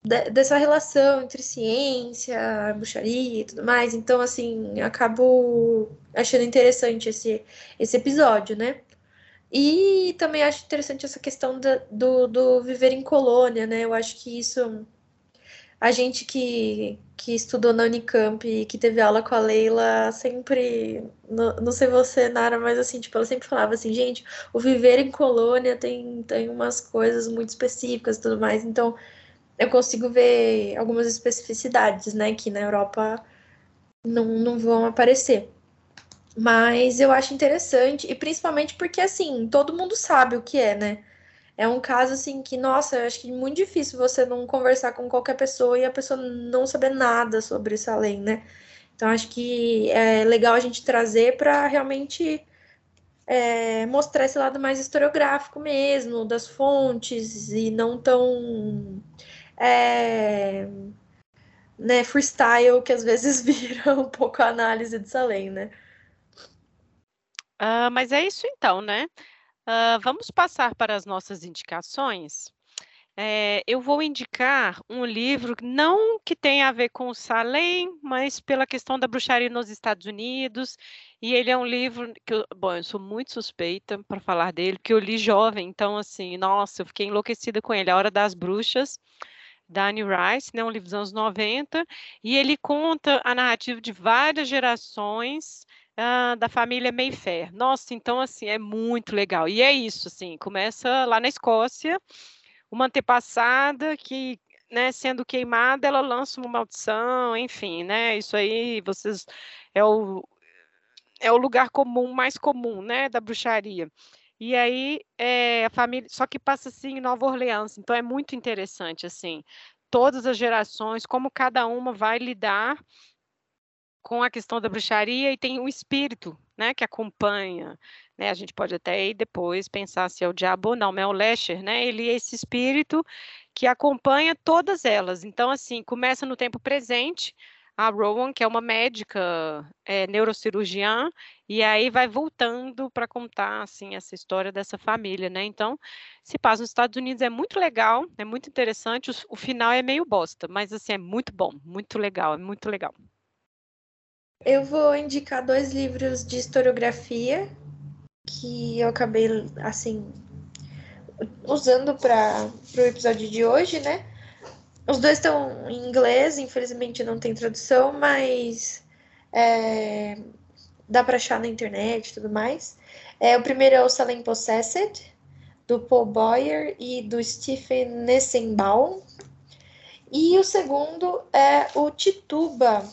dessa relação entre ciência, bruxaria e tudo mais. Então, assim, acabo achando interessante esse, esse episódio, né? E também acho interessante essa questão da, do, do viver em colônia, né? Eu acho que isso a gente que, que estudou na Unicamp e que teve aula com a Leila sempre, não, não sei você, Nara, mas assim, tipo, ela sempre falava assim, gente, o viver em colônia tem, tem umas coisas muito específicas e tudo mais, então eu consigo ver algumas especificidades, né, que na Europa não, não vão aparecer. Mas eu acho interessante, e principalmente porque, assim, todo mundo sabe o que é, né? É um caso assim que, nossa, eu acho que é muito difícil você não conversar com qualquer pessoa e a pessoa não saber nada sobre isso além, né? Então acho que é legal a gente trazer para realmente é, mostrar esse lado mais historiográfico mesmo, das fontes, e não tão é, né, freestyle que às vezes (laughs) vira um pouco a análise de Salem, né? Uh, mas é isso então, né? Uh, vamos passar para as nossas indicações. É, eu vou indicar um livro não que tenha a ver com o Salem, mas pela questão da bruxaria nos Estados Unidos. E ele é um livro que, eu, bom, eu sou muito suspeita para falar dele, que eu li jovem, então, assim, nossa, eu fiquei enlouquecida com ele. A Hora das Bruxas, da Annie Rice, né, um livro dos anos 90, e ele conta a narrativa de várias gerações ah, da família Mayfair. Nossa, então assim, é muito legal. E é isso, assim, começa lá na Escócia, uma antepassada que, né, sendo queimada, ela lança uma maldição, enfim, né? Isso aí, vocês é o é o lugar comum, mais comum, né, da bruxaria. E aí é, a família, só que passa assim em Nova Orleans, então é muito interessante assim, todas as gerações, como cada uma vai lidar com a questão da bruxaria e tem o espírito, né, que acompanha, né, a gente pode até aí depois pensar se é o diabo ou não, mas é o Lesher, né, ele é esse espírito que acompanha todas elas, então assim, começa no tempo presente, a Rowan, que é uma médica é, neurocirurgiã, e aí vai voltando para contar assim essa história dessa família, né? Então, se passa nos Estados Unidos é muito legal, é muito interessante. O, o, final é meio bosta, mas assim é muito bom, muito legal, é muito legal. Eu vou indicar dois livros de historiografia que eu acabei, assim, usando para o episódio de hoje, né? Os dois estão em inglês, infelizmente não tem tradução, mas é, dá para achar na internet e tudo mais. É, o primeiro é o Salem Possessed, do Paul Boyer e do Stephen Nessenbaum. E o segundo é o Tituba,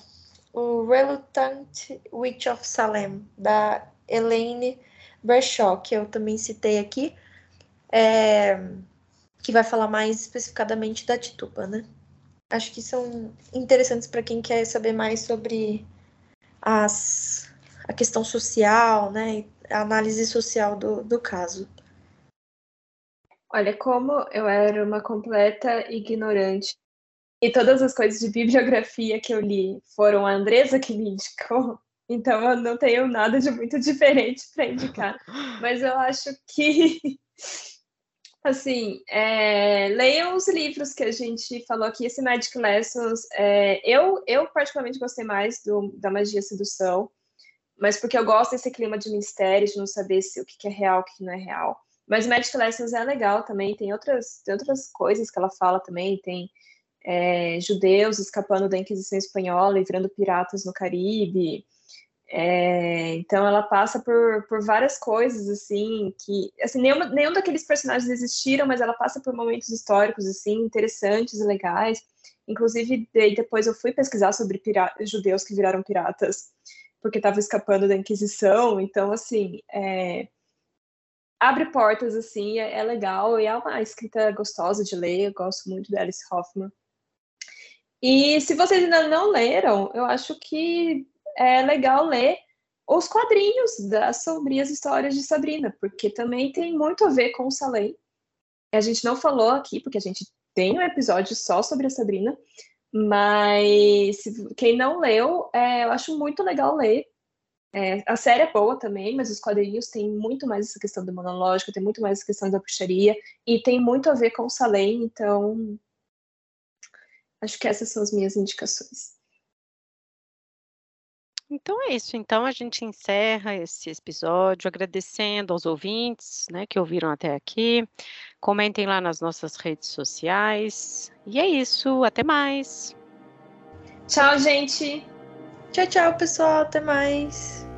o Reluctant Witch of Salem, da Elaine Bradshaw, que eu também citei aqui, é, que vai falar mais especificadamente da Tituba, né? Acho que são interessantes para quem quer saber mais sobre as, a questão social, né? A análise social do, do caso. Olha, como eu era uma completa ignorante e todas as coisas de bibliografia que eu li foram a Andresa que me indicou, (laughs) então eu não tenho nada de muito (laughs) diferente para indicar. Mas eu acho que, assim, é, leiam os livros que a gente falou aqui, esse Magic Lessons. É, eu, eu, particularmente, gostei mais do, da Magia Sedução, mas porque eu gosto desse clima de mistério, de não saber se o que é real, o que não é real. Mas Magic Lessons é legal também, tem outras, tem outras coisas que ela fala também, tem é, judeus escapando da Inquisição Espanhola e virando piratas no Caribe. É, então ela passa por, por várias coisas assim que assim nenhum, nenhum daqueles personagens existiram, mas ela passa por momentos históricos assim interessantes e legais. Inclusive depois eu fui pesquisar sobre judeus que viraram piratas porque estavam escapando da Inquisição. Então assim é, abre portas assim é, é legal e é uma escrita gostosa de ler. Eu gosto muito da Alice Hoffman. E se vocês ainda não leram, eu acho que é legal ler os quadrinhos das sombrias histórias de Sabrina, porque também tem muito a ver com o Salem. A gente não falou aqui, porque a gente tem um episódio só sobre a Sabrina, mas quem não leu, é, eu acho muito legal ler. É, a série é boa também, mas os quadrinhos têm muito mais essa questão demonológica, tem muito mais essa questão da bruxaria, e tem muito a ver com o Salem, então Acho que essas são as minhas indicações. Então é isso. Então a gente encerra esse episódio agradecendo aos ouvintes, né, que ouviram até aqui. Comentem lá nas nossas redes sociais. E é isso. Até mais. Tchau, gente. Tchau, tchau, pessoal. Até mais.